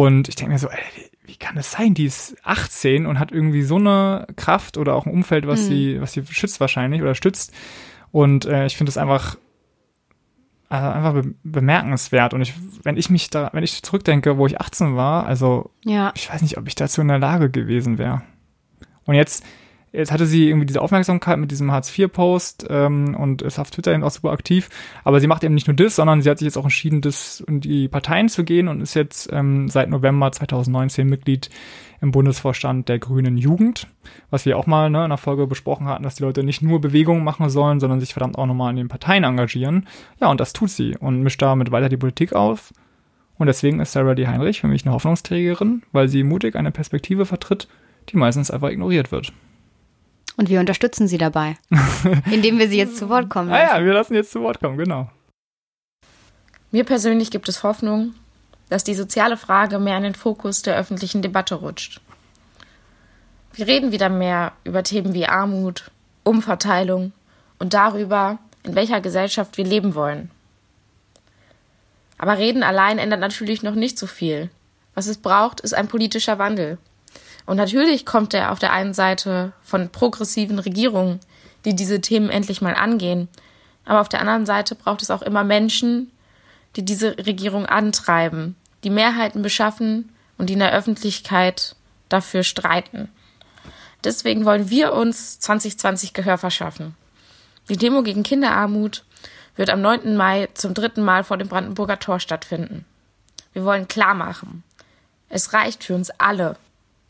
Und ich denke mir so, ey, wie, wie kann das sein? Die ist 18 und hat irgendwie so eine Kraft oder auch ein Umfeld, was Mhm. sie, was sie schützt wahrscheinlich oder stützt. Und äh, ich finde das einfach also einfach be bemerkenswert. Und ich, wenn ich mich da, wenn ich zurückdenke, wo ich 18 war, also Ja, ich weiß nicht, ob ich dazu in der Lage gewesen wäre. Und jetzt, jetzt hatte sie irgendwie diese Aufmerksamkeit mit diesem Hartz-IV-Post ähm, und ist auf Twitter eben auch super aktiv. Aber sie macht eben nicht nur das, sondern sie hat sich jetzt auch entschieden, das in die Parteien zu gehen und ist jetzt ähm, seit November 2019 Mitglied im Bundesvorstand der Grünen Jugend, was wir auch mal ne, in der Folge besprochen hatten, dass die Leute nicht nur Bewegungen machen sollen, sondern sich verdammt auch nochmal in den Parteien engagieren. Ja, und das tut sie und mischt damit weiter die Politik auf. Und deswegen ist Sarah D. Heinrich für mich eine Hoffnungsträgerin, weil sie mutig eine Perspektive vertritt, die meistens einfach ignoriert wird. Und wir unterstützen sie dabei, indem wir sie jetzt zu Wort kommen Ah lassen. ja, wir lassen jetzt zu Wort kommen, genau. Mir persönlich gibt es Hoffnung, dass die soziale Frage mehr in den Fokus der öffentlichen Debatte rutscht. Wir reden wieder mehr über Themen wie Armut, Umverteilung und darüber, in welcher Gesellschaft wir leben wollen. Aber reden allein ändert natürlich noch nicht so viel. Was es braucht, ist ein politischer Wandel. Und natürlich kommt er auf der einen Seite von progressiven Regierungen, die diese Themen endlich mal angehen. Aber auf der anderen Seite braucht es auch immer Menschen, die diese Regierung antreiben, die Mehrheiten beschaffen und die in der Öffentlichkeit dafür streiten. Deswegen wollen wir uns 2020 Gehör verschaffen. Die Demo gegen Kinderarmut wird am 9. Mai zum dritten Mal vor dem Brandenburger Tor stattfinden. Wir wollen klar machen, es reicht für uns alle,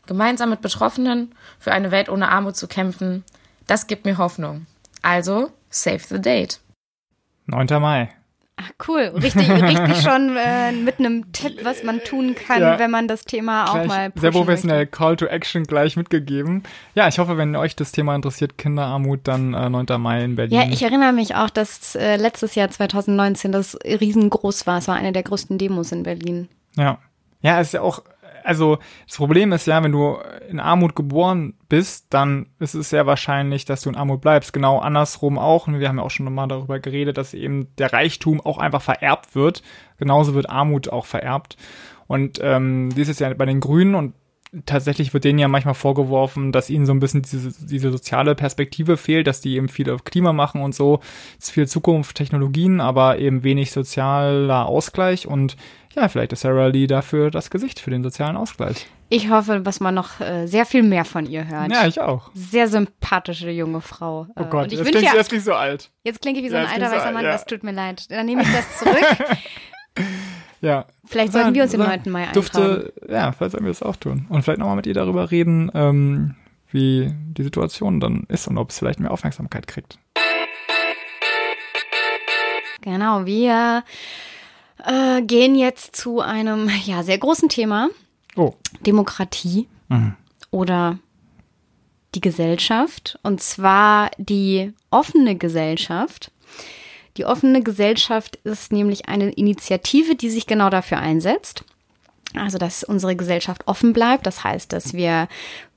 gemeinsam mit Betroffenen für eine Welt ohne Armut zu kämpfen. Das gibt mir Hoffnung. Also, save the date. 9. Mai. Ach, cool. Richtig, richtig schon äh, mit einem Tipp, was man tun kann, Ja. wenn man das Thema auch mal sehr pushen professionell möchte. Call to Action gleich mitgegeben. Ja, ich hoffe, wenn euch das Thema interessiert, Kinderarmut, dann äh, 9. Mai in Berlin. Ja, ich erinnere mich auch, dass äh, letztes Jahr 2019 das riesengroß war. Es war eine der größten Demos in Berlin. Ja. Ja, es ist ja auch, also das Problem ist ja, wenn du in Armut geboren bist, dann ist es sehr wahrscheinlich, dass du in Armut bleibst. Genau andersrum auch. Und wir haben ja auch schon mal darüber geredet, dass eben der Reichtum auch einfach vererbt wird. Genauso wird Armut auch vererbt. Und ähm, dies ist ja bei den Grünen und tatsächlich wird denen ja manchmal vorgeworfen, dass ihnen so ein bisschen diese, diese soziale Perspektive fehlt, dass die eben viel auf Klima machen und so. Es ist viel Zukunft, Technologien, aber eben wenig sozialer Ausgleich und ja, vielleicht ist Sarah Lee dafür das Gesicht für den sozialen Ausgleich. Ich hoffe, dass man noch äh, sehr viel mehr von ihr hört. Ja, ich auch. Sehr sympathische junge Frau. Oh Äh, Gott, und ich jetzt klingt ja, jetzt nicht so alt. jetzt klinge ich wie so Ja, ein alter weißer so Mann, ja. das tut mir leid. Dann nehme ich das zurück. Ja. Vielleicht sollten wir uns im 9. Mai eintragen. Dürfte, ja, vielleicht sollten wir das auch tun. Und vielleicht nochmal mit ihr darüber reden, ähm, wie die Situation dann ist und ob es vielleicht mehr Aufmerksamkeit kriegt. Genau, wir äh, gehen jetzt zu einem ja, sehr großen Thema. Oh. Demokratie Mhm. oder die Gesellschaft. Und zwar die offene Gesellschaft. Die offene Gesellschaft ist nämlich eine Initiative, die sich genau dafür einsetzt. Also, dass unsere Gesellschaft offen bleibt. Das heißt, dass wir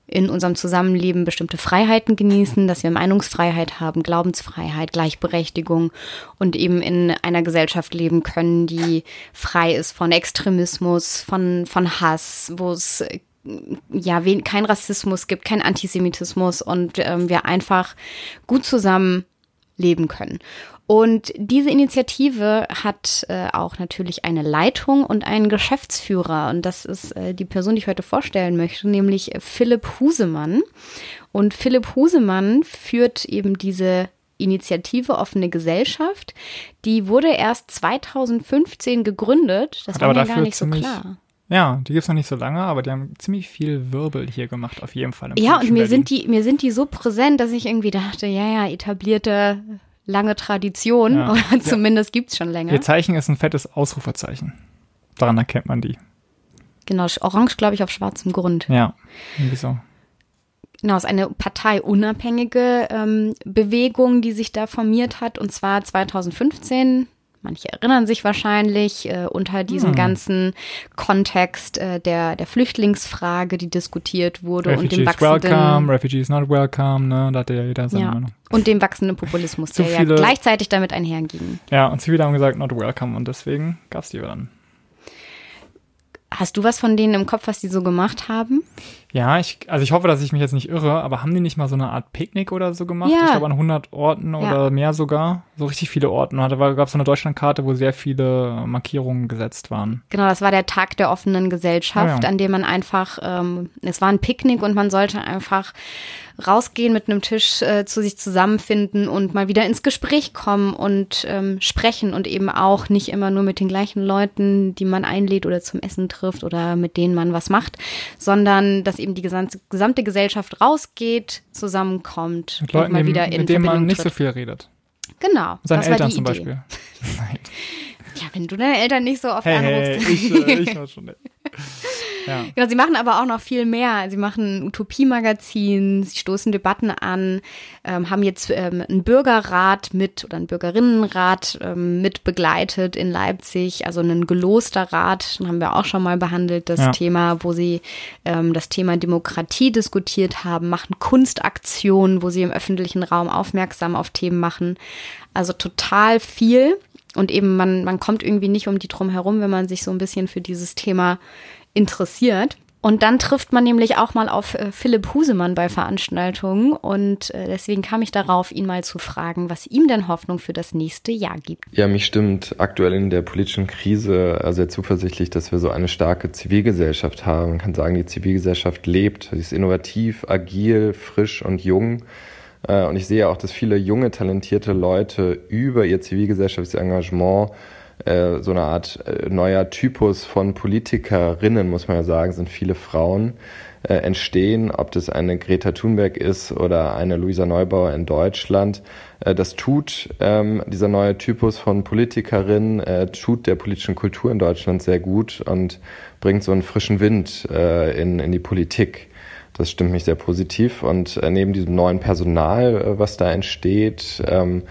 in unserem Zusammenleben bestimmte Freiheiten genießen, dass wir Meinungsfreiheit haben, Glaubensfreiheit, Gleichberechtigung und eben in einer Gesellschaft leben können, die frei ist von Extremismus, von, von Hass, wo es ja wen, kein Rassismus gibt, kein Antisemitismus und ähm, wir einfach gut zusammen leben können. Und diese Initiative hat äh, auch natürlich eine Leitung und einen Geschäftsführer. Und das ist äh, die Person, die ich heute vorstellen möchte, nämlich Philipp Husemann. Und Philipp Husemann führt eben diese Initiative Offene Gesellschaft. Die wurde erst 2015 gegründet. Das Hat war aber mir gar nicht so klar. Ja, die gibt's noch nicht so lange, aber die haben ziemlich viel Wirbel hier gemacht, auf jeden Fall. Ja, und mir Berlin. sind die, mir sind die so präsent, dass ich irgendwie dachte, ja, ja, etablierte lange Tradition, Ja. oder zumindest gibt's schon länger. Ihr Zeichen ist ein fettes Ausrufezeichen. Daran erkennt man die. Genau, orange, glaube ich, auf schwarzem Grund. Ja, irgendwie so. Genau, es ist eine parteiunabhängige ähm, Bewegung, die sich da formiert hat, und zwar 2015. Manche erinnern sich wahrscheinlich äh, unter diesem Hm. ganzen Kontext äh, der, der Flüchtlingsfrage, die diskutiert wurde und dem Refugees wachsenden welcome, Refugees not welcome, ne? Da hat ja jeder seine ja, Meinung. und dem wachsenden Populismus, Zu der ja viele- gleichzeitig damit einherging. Ja, und viele haben gesagt, not welcome und deswegen gab's die dann. Hast du was von denen im Kopf, was die so gemacht haben? Ja, ich, also ich hoffe, dass ich mich jetzt nicht irre, aber haben die nicht mal so eine Art Picknick oder so gemacht? Ja. Ich glaube an 100 Orten Ja. oder mehr sogar. So richtig viele Orten. Da gab es so eine Deutschlandkarte, wo sehr viele Markierungen gesetzt waren. Genau, das war der Tag der offenen Gesellschaft, Ah, ja. an dem man einfach, ähm, es war ein Picknick und man sollte einfach rausgehen mit einem Tisch äh, zu sich zusammenfinden und mal wieder ins Gespräch kommen und ähm, sprechen und eben auch nicht immer nur mit den gleichen Leuten, die man einlädt oder zum Essen trifft oder mit denen man was macht, sondern dass eben die gesamte, gesamte Gesellschaft rausgeht, zusammenkommt Mit und Leuten, mal die- wieder in mit denen man nicht so tritt. viel redet. Genau, seinen war Eltern zum Idee. Beispiel. Nein. Ja, wenn du deine Eltern nicht so oft Hey, anrufst. hey, ich, äh, ich war schon nett. Ja. Genau, sie machen aber auch noch viel mehr. Sie machen ein Utopie-Magazin, sie stoßen Debatten an, ähm, haben jetzt ähm, einen Bürgerrat mit oder einen Bürgerinnenrat ähm, mit begleitet in Leipzig, also einen geloster Rat, haben wir auch schon mal behandelt, das Ja. Thema, wo sie ähm, das Thema Demokratie diskutiert haben, machen Kunstaktionen, wo sie im öffentlichen Raum aufmerksam auf Themen machen. Also total viel. Und eben, man, man kommt irgendwie nicht um die drum herum, wenn man sich so ein bisschen für dieses Thema interessiert. Und dann trifft man nämlich auch mal auf äh, Philipp Husemann bei Veranstaltungen. Und äh, deswegen kam ich darauf, ihn mal zu fragen, was ihm denn Hoffnung für das nächste Jahr gibt. Ja, mich stimmt aktuell in der politischen Krise äh, sehr zuversichtlich, dass wir so eine starke Zivilgesellschaft haben. Man kann sagen, die Zivilgesellschaft lebt. Sie ist innovativ, agil, frisch und jung. Und ich sehe auch, dass viele junge, talentierte Leute über ihr zivilgesellschaftliches Engagement äh, so eine Art äh, neuer Typus von Politikerinnen, muss man ja sagen, sind viele Frauen, äh, entstehen, ob das eine Greta Thunberg ist oder eine Luisa Neubauer in Deutschland. Äh, das tut ähm, dieser neue Typus von Politikerin, äh, tut der politischen Kultur in Deutschland sehr gut und bringt so einen frischen Wind äh, in, in die Politik. Das stimmt mich sehr positiv. Und äh, neben diesem neuen Personal, äh, was da entsteht, ähm,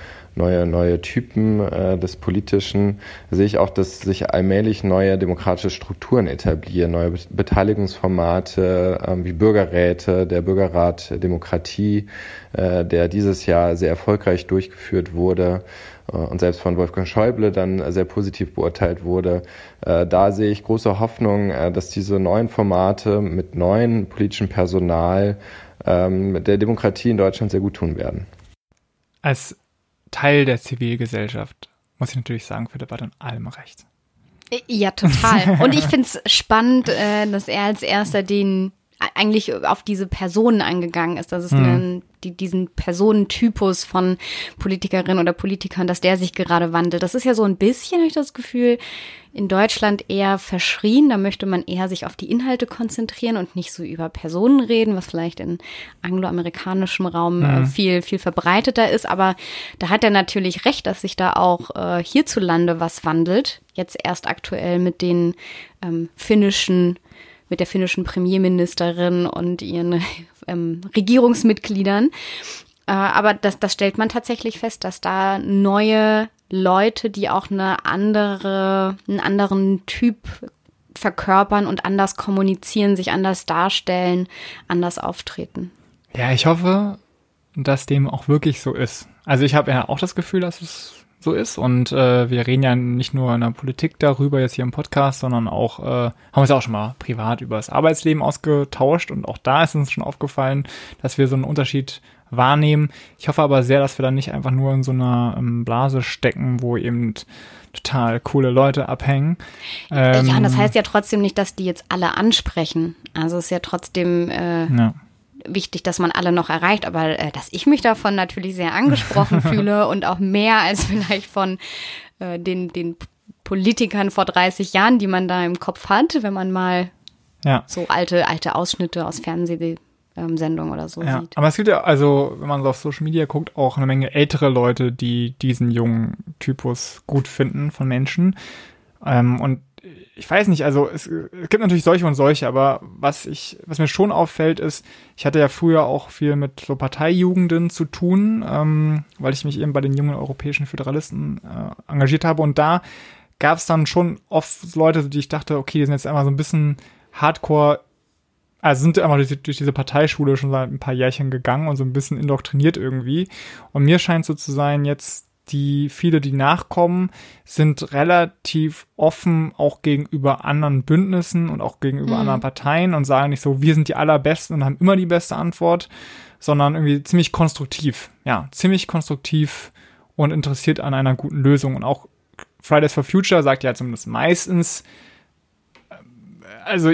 neue, neue Typen äh, des Politischen, sehe ich auch, dass sich allmählich neue demokratische Strukturen etablieren, neue Beteiligungsformate äh, wie Bürgerräte, der Bürgerrat Demokratie, äh, der dieses Jahr sehr erfolgreich durchgeführt wurde äh, und selbst von Wolfgang Schäuble dann sehr positiv beurteilt wurde. Äh, da sehe ich große Hoffnung, äh, dass diese neuen Formate mit neuen politischen Personal ähm, der Demokratie in Deutschland sehr gut tun werden. Als Teil der Zivilgesellschaft, muss ich natürlich sagen, Philipp hat in allem recht. Ja, total. Und ich finde es spannend, äh, dass er als erster den eigentlich auf diese Personen eingegangen ist, dass es mhm. einen, die, diesen Personentypus von Politikerinnen oder Politikern, dass der sich gerade wandelt. Das ist ja so ein bisschen, habe ich das Gefühl, in Deutschland eher verschrien. Da möchte man eher sich auf die Inhalte konzentrieren und nicht so über Personen reden, was vielleicht in angloamerikanischem Raum äh, mhm. viel, viel verbreiteter ist. Aber da hat er natürlich recht, dass sich da auch äh, hierzulande was wandelt. Jetzt erst aktuell mit den ähm, finnischen mit der finnischen Premierministerin und ihren ähm, Regierungsmitgliedern. Äh, aber das, das stellt man tatsächlich fest, dass da neue Leute, die auch eine andere, einen anderen Typ verkörpern und anders kommunizieren, sich anders darstellen, anders auftreten. Ja, ich hoffe, dass dem auch wirklich so ist. Also ich habe ja auch das Gefühl, dass es so ist. Und äh, wir reden ja nicht nur in der Politik darüber jetzt hier im Podcast, sondern auch, äh, haben uns ja auch schon mal privat über das Arbeitsleben ausgetauscht. Und auch da ist uns schon aufgefallen, dass wir so einen Unterschied wahrnehmen. Ich hoffe aber sehr, dass wir dann nicht einfach nur in so einer ähm, Blase stecken, wo eben total coole Leute abhängen. Ähm, ja, und das heißt ja trotzdem nicht, dass die jetzt alle ansprechen. Also es ist ja trotzdem äh, ja wichtig, dass man alle noch erreicht, aber äh, dass ich mich davon natürlich sehr angesprochen fühle und auch mehr als vielleicht von äh, den, den Politikern vor 30 Jahren, die man da im Kopf hat, wenn man mal ja. so alte, alte Ausschnitte aus Fernsehsendungen oder so ja. sieht. Aber es gibt ja, also, wenn man so auf Social Media guckt, auch eine Menge ältere Leute, die diesen jungen Typus gut finden von Menschen. Ähm, und ich weiß nicht, also es, es, gibt natürlich solche und solche, aber was ich, was mir schon auffällt, ist, ich hatte ja früher auch viel mit so Parteijugenden zu tun, ähm, weil ich mich eben bei den jungen europäischen Föderalisten äh, engagiert habe und da gab es dann schon oft Leute, die ich dachte, okay, die sind jetzt einmal so ein bisschen Hardcore, also sind einmal durch, durch diese Parteischule schon seit ein paar Jährchen gegangen und so ein bisschen indoktriniert irgendwie. Und mir scheint so zu sein, jetzt die viele, die nachkommen, sind relativ offen auch gegenüber anderen Bündnissen und auch gegenüber mhm. anderen Parteien und sagen nicht so, wir sind die allerbesten und haben immer die beste Antwort, sondern irgendwie ziemlich konstruktiv. Ja, ziemlich konstruktiv und interessiert an einer guten Lösung. Und auch Fridays for Future sagt ja zumindest meistens, äh, also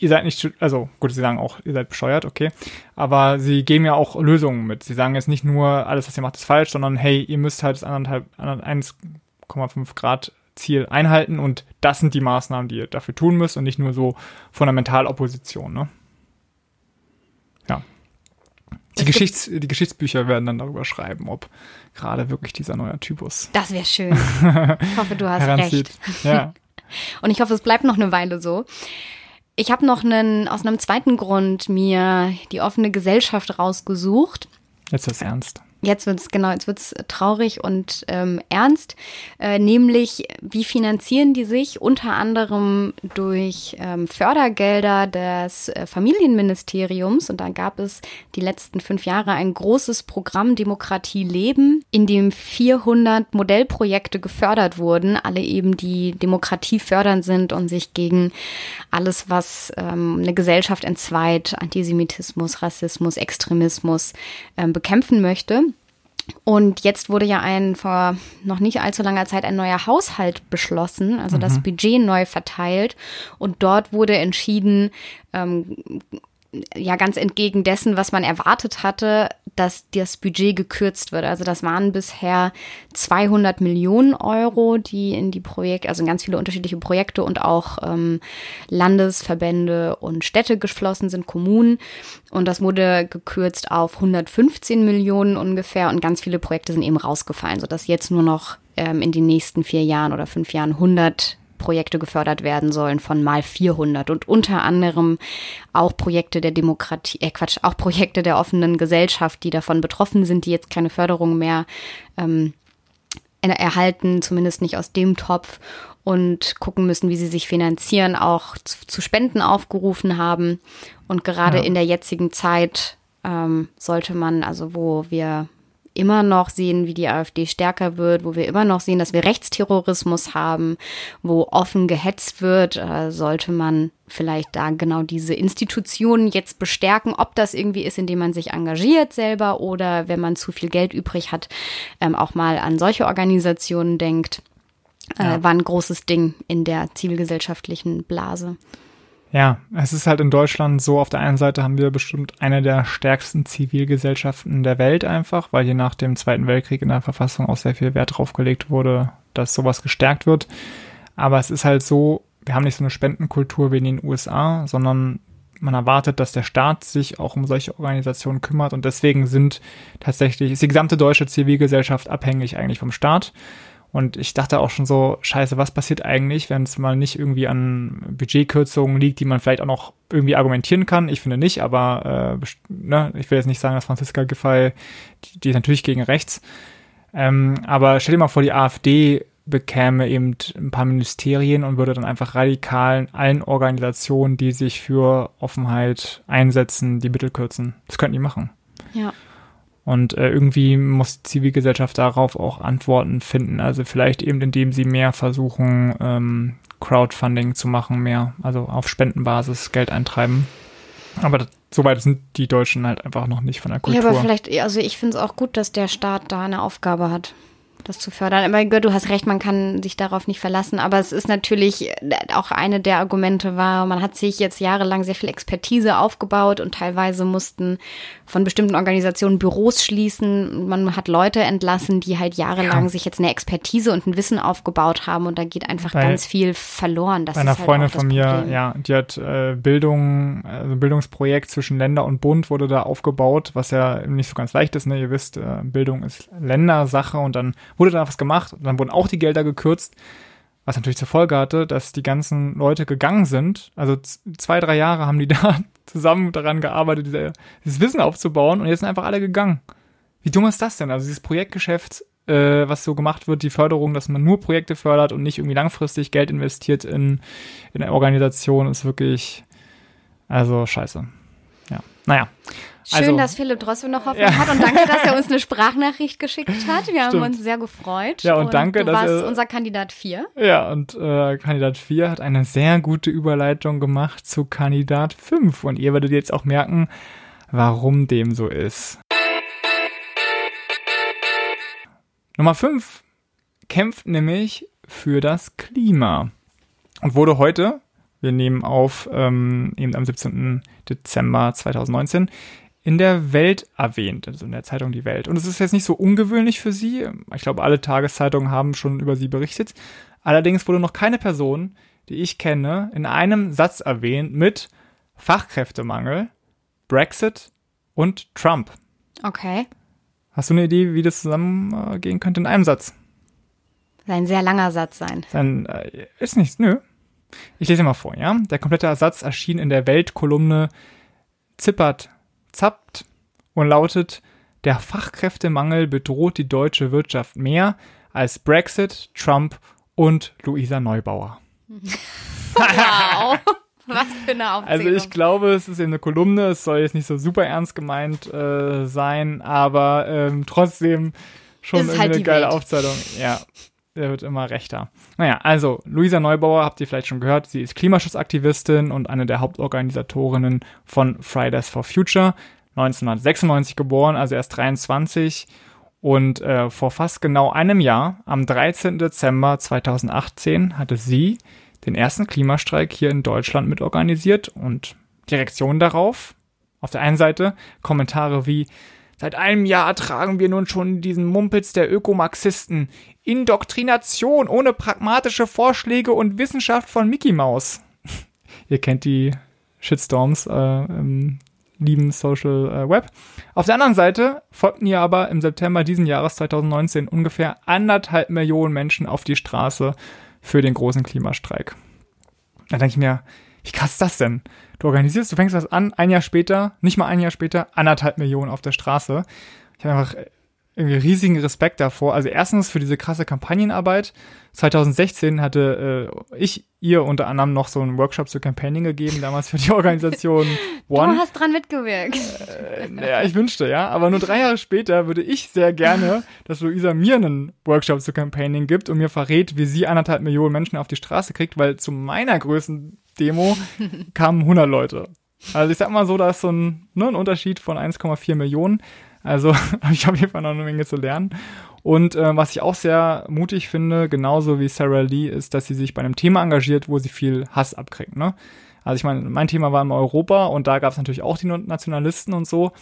ihr seid nicht, also gut, sie sagen auch, ihr seid bescheuert, okay. Aber sie geben ja auch Lösungen mit. Sie sagen jetzt nicht nur, alles, was ihr macht, ist falsch, sondern hey, ihr müsst halt das 1,5 Grad Ziel einhalten und das sind die Maßnahmen, die ihr dafür tun müsst und nicht nur so fundamental Opposition, ne? Ja. Die, Geschichts-, die Geschichtsbücher werden dann darüber schreiben, ob gerade wirklich dieser neue Typus. Das wäre schön. Ich hoffe, du hast recht. Ja. Und ich hoffe, es bleibt noch eine Weile so. Ich habe noch einen, aus einem zweiten Grund mir die offene Gesellschaft rausgesucht. Jetzt ist ernst. Jetzt wird's genau, jetzt wird's traurig und ähm, ernst, äh, nämlich wie finanzieren die sich? Unter anderem durch ähm, Fördergelder des äh, Familienministeriums. Und da gab es die letzten fünf Jahre ein großes Programm Demokratie leben, in dem 400 Modellprojekte gefördert wurden, alle eben die Demokratie fördern sind und sich gegen alles, was ähm, eine Gesellschaft entzweit, Antisemitismus, Rassismus, Extremismus ähm, bekämpfen möchte. Und jetzt wurde ja ein vor noch nicht allzu langer Zeit ein neuer Haushalt beschlossen, also mhm. das Budget neu verteilt. Und dort wurde entschieden, ähm, ja ganz entgegen dessen, was man erwartet hatte, dass das Budget gekürzt wird. Also das waren bisher 200 Millionen Euro, die in die Projekte, also in ganz viele unterschiedliche Projekte und auch ähm, Landesverbände und Städte geflossen sind, Kommunen. Und das wurde gekürzt auf 115 Millionen ungefähr und ganz viele Projekte sind eben rausgefallen, sodass jetzt nur noch ähm, in den nächsten vier Jahren oder fünf Jahren 100 Projekte gefördert werden sollen von mal 400 und unter anderem auch Projekte der Demokratie, äh Quatsch, auch Projekte der offenen Gesellschaft, die davon betroffen sind, die jetzt keine Förderung mehr ähm, erhalten, zumindest nicht aus dem Topf und gucken müssen, wie sie sich finanzieren, auch zu, zu Spenden aufgerufen haben. Und gerade ja. in der jetzigen Zeit ähm, sollte man, also wo wir immer noch sehen, wie die AfD stärker wird, wo wir immer noch sehen, dass wir Rechtsterrorismus haben, wo offen gehetzt wird, äh, sollte man vielleicht da genau diese Institutionen jetzt bestärken, ob das irgendwie ist, indem man sich engagiert selber oder wenn man zu viel Geld übrig hat, ähm, auch mal an solche Organisationen denkt. Äh, ja. War ein großes Ding in der zivilgesellschaftlichen Blase. Ja, es ist halt in Deutschland so, auf der einen Seite haben wir bestimmt eine der stärksten Zivilgesellschaften der Welt einfach, weil hier nach dem Zweiten Weltkrieg in der Verfassung auch sehr viel Wert drauf gelegt wurde, dass sowas gestärkt wird. Aber es ist halt so, wir haben nicht so eine Spendenkultur wie in den USA, sondern man erwartet, dass der Staat sich auch um solche Organisationen kümmert und deswegen sind tatsächlich, ist die gesamte deutsche Zivilgesellschaft abhängig eigentlich vom Staat. Und ich dachte auch schon so, scheiße, was passiert eigentlich, wenn es mal nicht irgendwie an Budgetkürzungen liegt, die man vielleicht auch noch irgendwie argumentieren kann. Ich finde nicht, aber äh, ne, ich will jetzt nicht sagen, dass Franziska Giffey, die, die ist natürlich gegen rechts. Ähm, aber stell dir mal vor, die AfD bekäme eben ein paar Ministerien und würde dann einfach radikal allen Organisationen, die sich für Offenheit einsetzen, die Mittel kürzen. Das könnten die machen. Ja. Und äh, irgendwie muss die Zivilgesellschaft darauf auch Antworten finden. Also vielleicht eben, indem sie mehr versuchen, ähm, Crowdfunding zu machen, mehr, also auf Spendenbasis Geld eintreiben. Aber das, soweit sind die Deutschen halt einfach noch nicht von der Kultur. Ja, aber vielleicht, also ich finde es auch gut, dass der Staat da eine Aufgabe hat das zu fördern. Aber du hast recht, man kann sich darauf nicht verlassen. Aber es ist natürlich auch eine der Argumente war, man hat sich jetzt jahrelang sehr viel Expertise aufgebaut und teilweise mussten von bestimmten Organisationen Büros schließen. Man hat Leute entlassen, die halt jahrelang ja. sich jetzt eine Expertise und ein Wissen aufgebaut haben und da geht einfach bei, ganz viel verloren. Das bei einer halt Freundin von mir, Problem. ja, die hat äh, Bildung, also Bildungsprojekt zwischen Länder und Bund wurde da aufgebaut, was ja nicht so ganz leicht ist. Ne? Ihr wisst, äh, Bildung ist Ländersache und dann wurde da was gemacht und dann wurden auch die Gelder gekürzt, was natürlich zur Folge hatte, dass die ganzen Leute gegangen sind. Also zwei, drei Jahre haben die da zusammen daran gearbeitet, diese, dieses Wissen aufzubauen und jetzt sind einfach alle gegangen. Wie dumm ist das denn? Also dieses Projektgeschäft, äh, was so gemacht wird, die Förderung, dass man nur Projekte fördert und nicht irgendwie langfristig Geld investiert in, in eine Organisation, ist wirklich, also scheiße. Ja, naja. Schön, also, dass Philipp Drossel noch Hoffnung ja. hat und danke, dass er uns eine Sprachnachricht geschickt hat. Wir haben uns sehr gefreut. Ja, und, und danke, du dass warst er, unser Kandidat 4. Ja, und äh, Kandidat 4 hat eine sehr gute Überleitung gemacht zu Kandidat 5 und ihr werdet jetzt auch merken, warum dem so ist. Nummer 5 kämpft nämlich für das Klima und wurde heute, wir nehmen auf ähm, eben am 17. Dezember 2019, in der Welt erwähnt, also in der Zeitung Die Welt. Und es ist jetzt nicht so ungewöhnlich für sie. Ich glaube, alle Tageszeitungen haben schon über sie berichtet. Allerdings wurde noch keine Person, die ich kenne, in einem Satz erwähnt mit Fachkräftemangel, Brexit und Trump. Okay. Hast du eine Idee, wie das zusammengehen könnte in einem Satz? Ein sehr langer Satz sein. Sein, äh, ist nichts, nö. Ich lese mal vor, ja. Der komplette Satz erschien in der Weltkolumne Zippert zappt und lautet, der Fachkräftemangel bedroht die deutsche Wirtschaft mehr als Brexit, Trump und Luisa Neubauer. Wow. Was für eine Aufzählung. Also ich glaube, es ist eben eine Kolumne, es soll jetzt nicht so super ernst gemeint äh, sein, aber ähm, trotzdem schon irgendwie halt eine geile Welt. Aufzählung. Ja, der wird immer rechter. Naja, also Luisa Neubauer habt ihr vielleicht schon gehört, sie ist Klimaschutzaktivistin und eine der Hauptorganisatorinnen von Fridays for Future. 1996 geboren, also erst 23 und äh, vor fast genau einem Jahr, am 13. Dezember 2018, hatte sie den ersten Klimastreik hier in Deutschland mitorganisiert und Direktion darauf Auf der einen Seite Kommentare wie, seit einem Jahr tragen wir nun schon diesen Mumpitz der Ökomarxisten. Indoktrination ohne pragmatische Vorschläge und Wissenschaft von Mickey Mouse. Ihr kennt die Shitstorms äh, im lieben Social äh, Web. Auf der anderen Seite folgten hier aber im September diesen Jahres 2019 ungefähr anderthalb Millionen Menschen auf die Straße für den großen Klimastreik. Da denke ich mir, wie krass ist das denn? Du organisierst, du fängst das an, ein Jahr später, nicht mal ein Jahr später, anderthalb Millionen auf der Straße. Ich habe einfach irgendwie riesigen Respekt davor. Also erstens für diese krasse Kampagnenarbeit. 2016 hatte äh, ich ihr unter anderem noch so einen Workshop zu Campaigning gegeben, damals für die Organisation One. Du hast dran mitgewirkt. Äh, ja, ich wünschte, ja. Aber nur drei Jahre später würde ich sehr gerne, dass Luisa mir einen Workshop zu Campaigning gibt und mir verrät, wie sie anderthalb Millionen Menschen auf die Straße kriegt, weil zu meiner größten Demo kamen 100 Leute. Also ich sag mal so, da ist so ein, ne, ein Unterschied von 1,4 Millionen. Also habe ich auf jeden Fall noch eine Menge zu lernen. Und äh, was ich auch sehr mutig finde, genauso wie Sarah Lee, ist, dass sie sich bei einem Thema engagiert, wo sie viel Hass abkriegt. Ne? Also ich meine, mein Thema war immer Europa und da gab es natürlich auch die Nationalisten und so,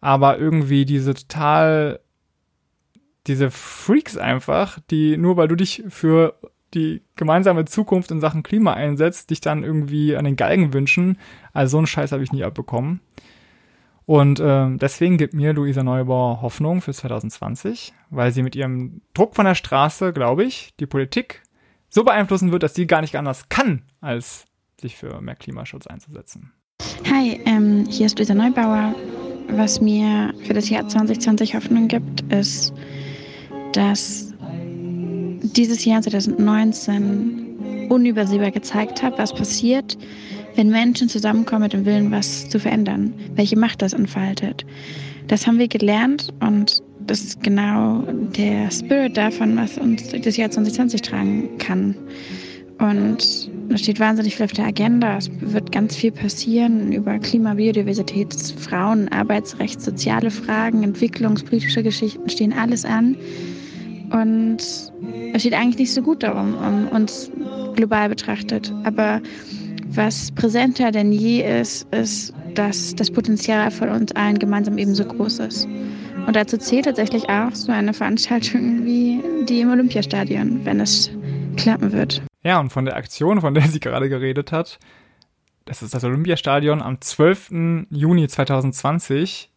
aber irgendwie diese total, diese Freaks einfach, die nur weil du dich für die gemeinsame Zukunft in Sachen Klima einsetzt, dich dann irgendwie an den Galgen wünschen. Also so einen Scheiß habe ich nie abbekommen. Und äh, deswegen gibt mir Luisa Neubauer Hoffnung für 2020, weil sie mit ihrem Druck von der Straße, glaube ich, die Politik so beeinflussen wird, dass sie gar nicht anders kann, als sich für mehr Klimaschutz einzusetzen. Hi, ähm, hier ist Luisa Neubauer. Was mir für das Jahr 2020 Hoffnung gibt, ist, dass dieses Jahr 2019 unübersehbar gezeigt hat, was passiert, wenn Menschen zusammenkommen mit dem Willen, was zu verändern, welche Macht das entfaltet. Das haben wir gelernt und das ist genau der Spirit davon, was uns das Jahr 2020 tragen kann. Und da steht wahnsinnig viel auf der Agenda. Es wird ganz viel passieren über Klima, Biodiversität, Frauen, Arbeitsrecht, soziale Fragen, entwicklungspolitische Geschichten stehen alles an. Und es steht eigentlich nicht so gut darum, um uns global betrachtet. Aber was präsenter denn je ist, ist, dass das Potenzial von uns allen gemeinsam ebenso groß ist. Und dazu zählt tatsächlich auch so eine Veranstaltung wie die im Olympiastadion, wenn es klappen wird. Ja, und von der Aktion, von der sie gerade geredet hat, das ist das Olympiastadion am 12. Juni 2020,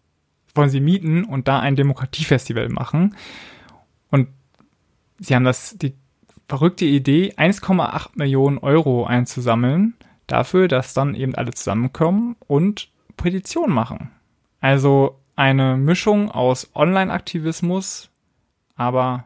wollen sie mieten und da ein Demokratiefestival machen. Sie haben das, die verrückte Idee, 1,8 Millionen Euro einzusammeln dafür, dass dann eben alle zusammenkommen und Petition machen. Also eine Mischung aus Online-Aktivismus, aber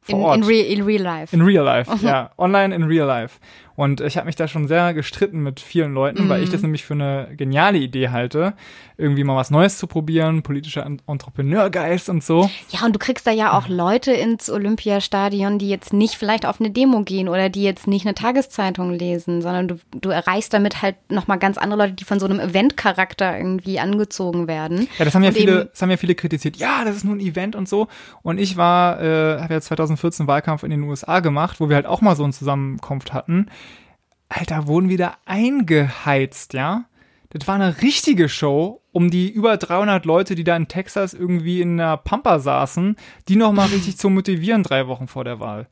vor in, Ort. In, re, in real life. In real life, ja. Online in real life. Und ich habe mich da schon sehr gestritten mit vielen Leuten, mhm. weil ich das nämlich für eine geniale Idee halte, irgendwie mal was Neues zu probieren, politischer Entrepreneurgeist und so. Ja, und du kriegst da ja auch Leute ins Olympiastadion, die jetzt nicht vielleicht auf eine Demo gehen oder die jetzt nicht eine Tageszeitung lesen, sondern du, du erreichst damit halt nochmal ganz andere Leute, die von so einem Eventcharakter irgendwie angezogen werden. Ja, das haben ja viele, das haben ja viele kritisiert. Ja, das ist nur ein Event und so. Und ich war, äh, habe ja 2014 Wahlkampf in den USA gemacht, wo wir halt auch mal so eine Zusammenkunft hatten. Alter, wurden wieder eingeheizt, ja? Das war eine richtige Show, um die über 300 Leute, die da in Texas irgendwie in der Pampa saßen, die nochmal richtig zu motivieren drei Wochen vor der Wahl.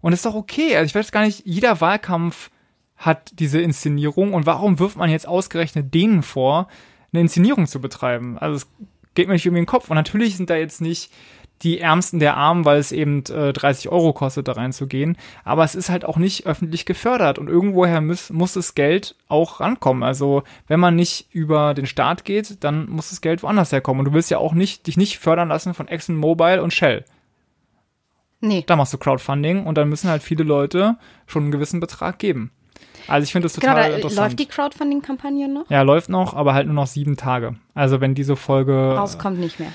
Und das ist doch okay. Also ich weiß gar nicht, jeder Wahlkampf hat diese Inszenierung und warum wirft man jetzt ausgerechnet denen vor, eine Inszenierung zu betreiben? Also es geht mir nicht um den Kopf. Und natürlich sind da jetzt nicht die Ärmsten der Armen, weil es eben äh, 30 Euro kostet, da reinzugehen. Aber es ist halt auch nicht öffentlich gefördert und irgendwoher muss, muss das Geld auch rankommen. Also wenn man nicht über den Staat geht, dann muss das Geld woanders herkommen. Und du willst ja auch nicht, dich nicht fördern lassen von Exxon Mobile und Shell. Nee. Da machst du Crowdfunding und dann müssen halt viele Leute schon einen gewissen Betrag geben. Also ich finde das total genau, interessant. Läuft die Crowdfunding-Kampagne noch? Ja, läuft noch, aber halt nur noch sieben Tage. Also wenn diese Folge rauskommt nicht mehr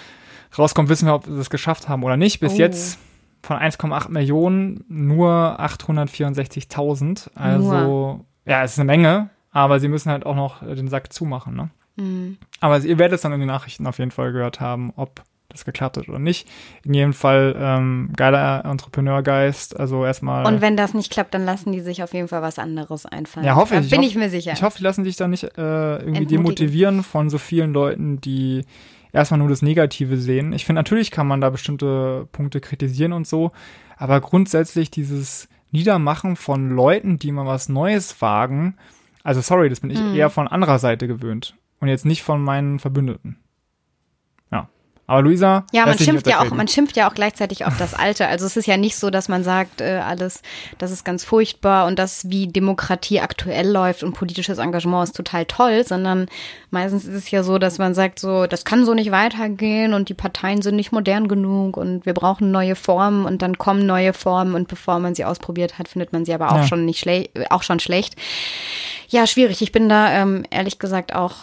rauskommt, wissen wir, ob wir es geschafft haben oder nicht. Bis oh. jetzt von 1,8 Millionen nur 864.000. Also, nur. ja, es ist eine Menge, aber sie müssen halt auch noch den Sack zumachen, ne? Mhm. Aber ihr werdet es dann in den Nachrichten auf jeden Fall gehört haben, ob das geklappt hat oder nicht. In jedem Fall ähm, geiler Entrepreneurgeist. Also erstmal. Und wenn das nicht klappt, dann lassen die sich auf jeden Fall was anderes einfallen. Ja, hoffe Da ich. Bin ich ich mir sicher. Ich hoffe, die lassen sich da nicht äh, irgendwie demotivieren von so vielen Leuten, die erstmal nur das Negative sehen. Ich finde, natürlich kann man da bestimmte Punkte kritisieren und so, aber grundsätzlich dieses Niedermachen von Leuten, die mal was Neues wagen, also sorry, das bin ich Mhm. eher von anderer Seite gewöhnt und jetzt nicht von meinen Verbündeten. Ja. Aber Luisa, Ja, man schimpft ja auch, man schimpft ja auch gleichzeitig auf das Alte. Also es ist ja nicht so, dass man sagt, äh, alles, das ist ganz furchtbar und das, wie Demokratie aktuell läuft und politisches Engagement ist total toll, sondern meistens ist es ja so, dass man sagt, so, das kann so nicht weitergehen und die Parteien sind nicht modern genug und wir brauchen neue Formen und dann kommen neue Formen und bevor man sie ausprobiert hat, findet man sie aber auch Ja. schon nicht schlecht, auch schon schlecht. Ja, schwierig. Ich bin da ähm, ehrlich gesagt auch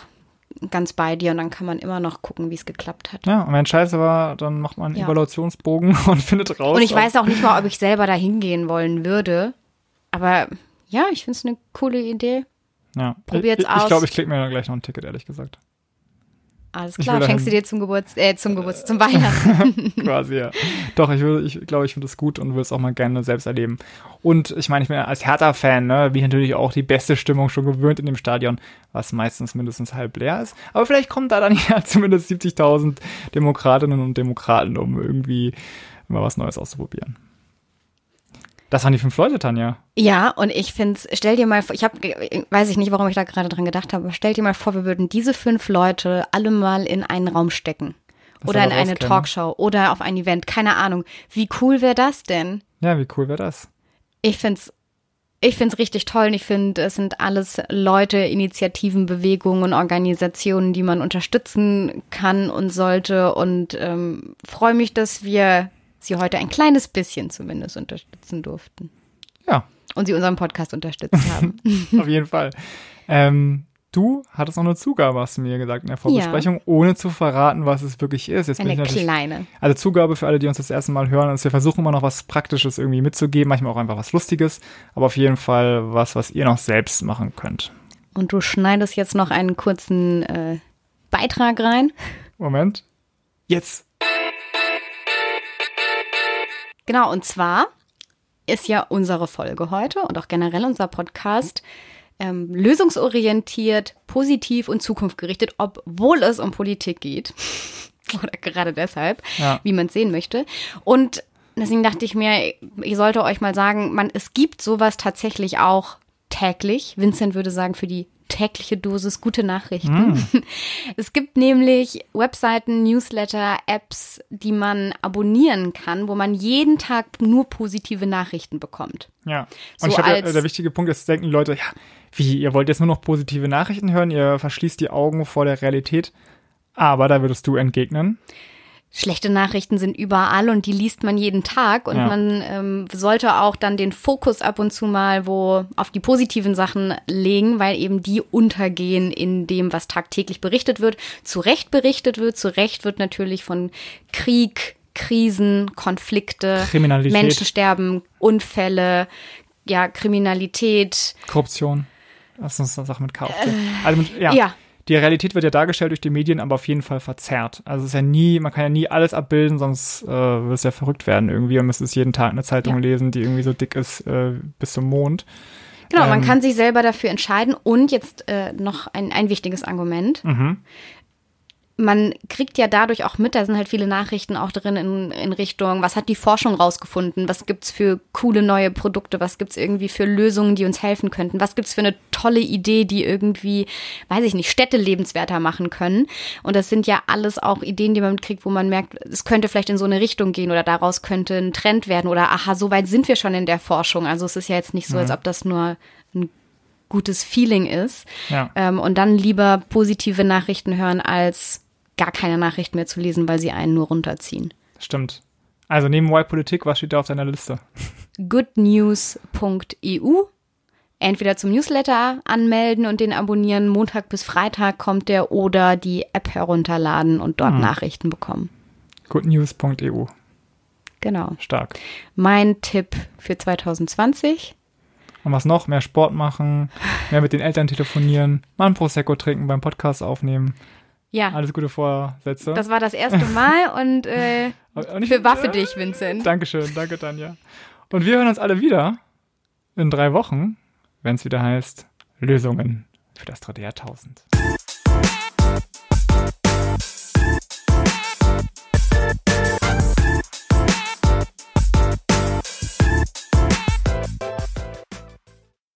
ganz bei dir und dann kann man immer noch gucken, wie es geklappt hat. Ja, und wenn Scheiße war, dann macht man einen Ja. Evaluationsbogen und findet raus. Und ich weiß auch nicht mal, ob ich selber da hingehen wollen würde. Aber ja, ich finde es eine coole Idee. Ja. Probiert's ich, aus. Ich glaube, ich klicke mir gleich noch ein Ticket, ehrlich gesagt. Alles klar, schenkst du dir zum Geburts äh, zum Geburts zum Weihnachten. Quasi, ja. Doch, ich, will, ich glaube, ich finde das gut und will es auch mal gerne selbst erleben. Und ich meine, ich bin ja als Hertha-Fan, ne, bin ich natürlich auch die beste Stimmung schon gewöhnt in dem Stadion, was meistens mindestens halb leer ist. Aber vielleicht kommen da dann ja zumindest 70.000 Demokratinnen und Demokraten, um irgendwie mal was Neues auszuprobieren. Das waren die fünf Leute, Tanja. ja, und ich finde es, stell dir mal vor, ich habe, weiß ich nicht, warum ich da gerade dran gedacht habe, aber stell dir mal vor, wir würden diese fünf Leute alle mal in einen Raum stecken. Das oder in eine. Talkshow oder auf ein Event, keine Ahnung. Wie cool wäre das denn? Ja, wie cool wäre das? Ich find's ich find's richtig toll und ich finde, es sind alles Leute, Initiativen, Bewegungen und Organisationen, die man unterstützen kann und sollte und ähm, freue mich, dass wir sie heute ein kleines bisschen zumindest unterstützen durften Ja, und sie unseren Podcast unterstützt haben. auf jeden Fall. Ähm, du hattest noch eine Zugabe, hast du mir gesagt in der Vorbesprechung, ohne zu verraten, was es wirklich ist. Jetzt Eine kleine. Also Zugabe für alle, die uns das erste Mal hören, ist, wir versuchen immer noch was Praktisches irgendwie mitzugeben, manchmal auch einfach was Lustiges, aber auf jeden Fall was, was ihr noch selbst machen könnt. Und du schneidest jetzt noch einen kurzen äh, Beitrag rein. Moment. Jetzt. Genau, und zwar ist ja unsere Folge heute und auch generell unser Podcast ähm, lösungsorientiert, positiv und zukunftsgerichtet, obwohl es um Politik geht. Oder gerade deshalb, Ja. wie man es sehen möchte. Und deswegen dachte ich mir, ich sollte euch mal sagen, man, es gibt sowas tatsächlich auch täglich. Vincent würde sagen, für die tägliche Dosis gute Nachrichten. Es gibt nämlich Webseiten, Newsletter, Apps, die man abonnieren kann, wo man jeden Tag nur positive Nachrichten bekommt. Ja. Und So ich glaube, der, als- der wichtige Punkt ist, denken Leute, ja, wie, ihr wollt jetzt nur noch positive Nachrichten hören, ihr verschließt die Augen vor der Realität. Aber da würdest du entgegnen. Schlechte Nachrichten sind überall und die liest man jeden Tag und Ja. man ähm, sollte auch dann den Fokus ab und zu mal wo auf die positiven Sachen legen, weil eben die untergehen in dem, was tagtäglich berichtet wird. Zu Recht berichtet wird, zu Recht wird natürlich von Krieg, Krisen, Konflikte, Kriminalität. Menschensterben, Unfälle, ja, Kriminalität, Korruption. Das ist eine Sache mit K. auf T. Also mit, ja. Ja. Die Realität wird ja dargestellt durch die Medien, aber auf jeden Fall verzerrt. Also es ist ja nie, man kann ja nie alles abbilden, sonst äh, wird es ja verrückt werden irgendwie und müsste es jeden Tag eine Zeitung Ja. lesen, die irgendwie so dick ist äh, bis zum Mond. Genau, man Ähm. kann sich selber dafür entscheiden. Und jetzt äh, noch ein, ein wichtiges Argument. Mhm. Man kriegt ja dadurch auch mit, da sind halt viele Nachrichten auch drin in, in Richtung, was hat die Forschung rausgefunden? Was gibt's für coole neue Produkte? Was gibt's irgendwie für Lösungen, die uns helfen könnten? Was gibt's für eine tolle Idee, die irgendwie, weiß ich nicht, Städte lebenswerter machen können? Und das sind ja alles auch Ideen, die man mitkriegt, wo man merkt, es könnte vielleicht in so eine Richtung gehen oder daraus könnte ein Trend werden oder aha, so weit sind wir schon in der Forschung. Also es ist ja jetzt nicht so, als ob das nur ein gutes Feeling ist. Ja. Ähm, und dann lieber positive Nachrichten hören, als gar keine Nachrichten mehr zu lesen, weil sie einen nur runterziehen. Stimmt. Also neben White Politik, was steht da auf deiner Liste? goodnews.eu. Entweder zum Newsletter anmelden und den abonnieren. Montag bis Freitag kommt der oder die App herunterladen und dort Nachrichten bekommen. goodnews.eu. Genau. Stark. Mein Tipp für 2020. Und was noch? Mehr Sport machen, mehr mit den Eltern telefonieren, mal ein Prosecco trinken beim Podcast aufnehmen. Ja. Alles gute Vorsätze. Das war das erste Mal und äh, und ich, für Waffe dich, Vincent. Dankeschön, danke Tanja. Und wir hören uns alle wieder in drei Wochen, wenn es wieder heißt Lösungen für das dritte Jahrtausend.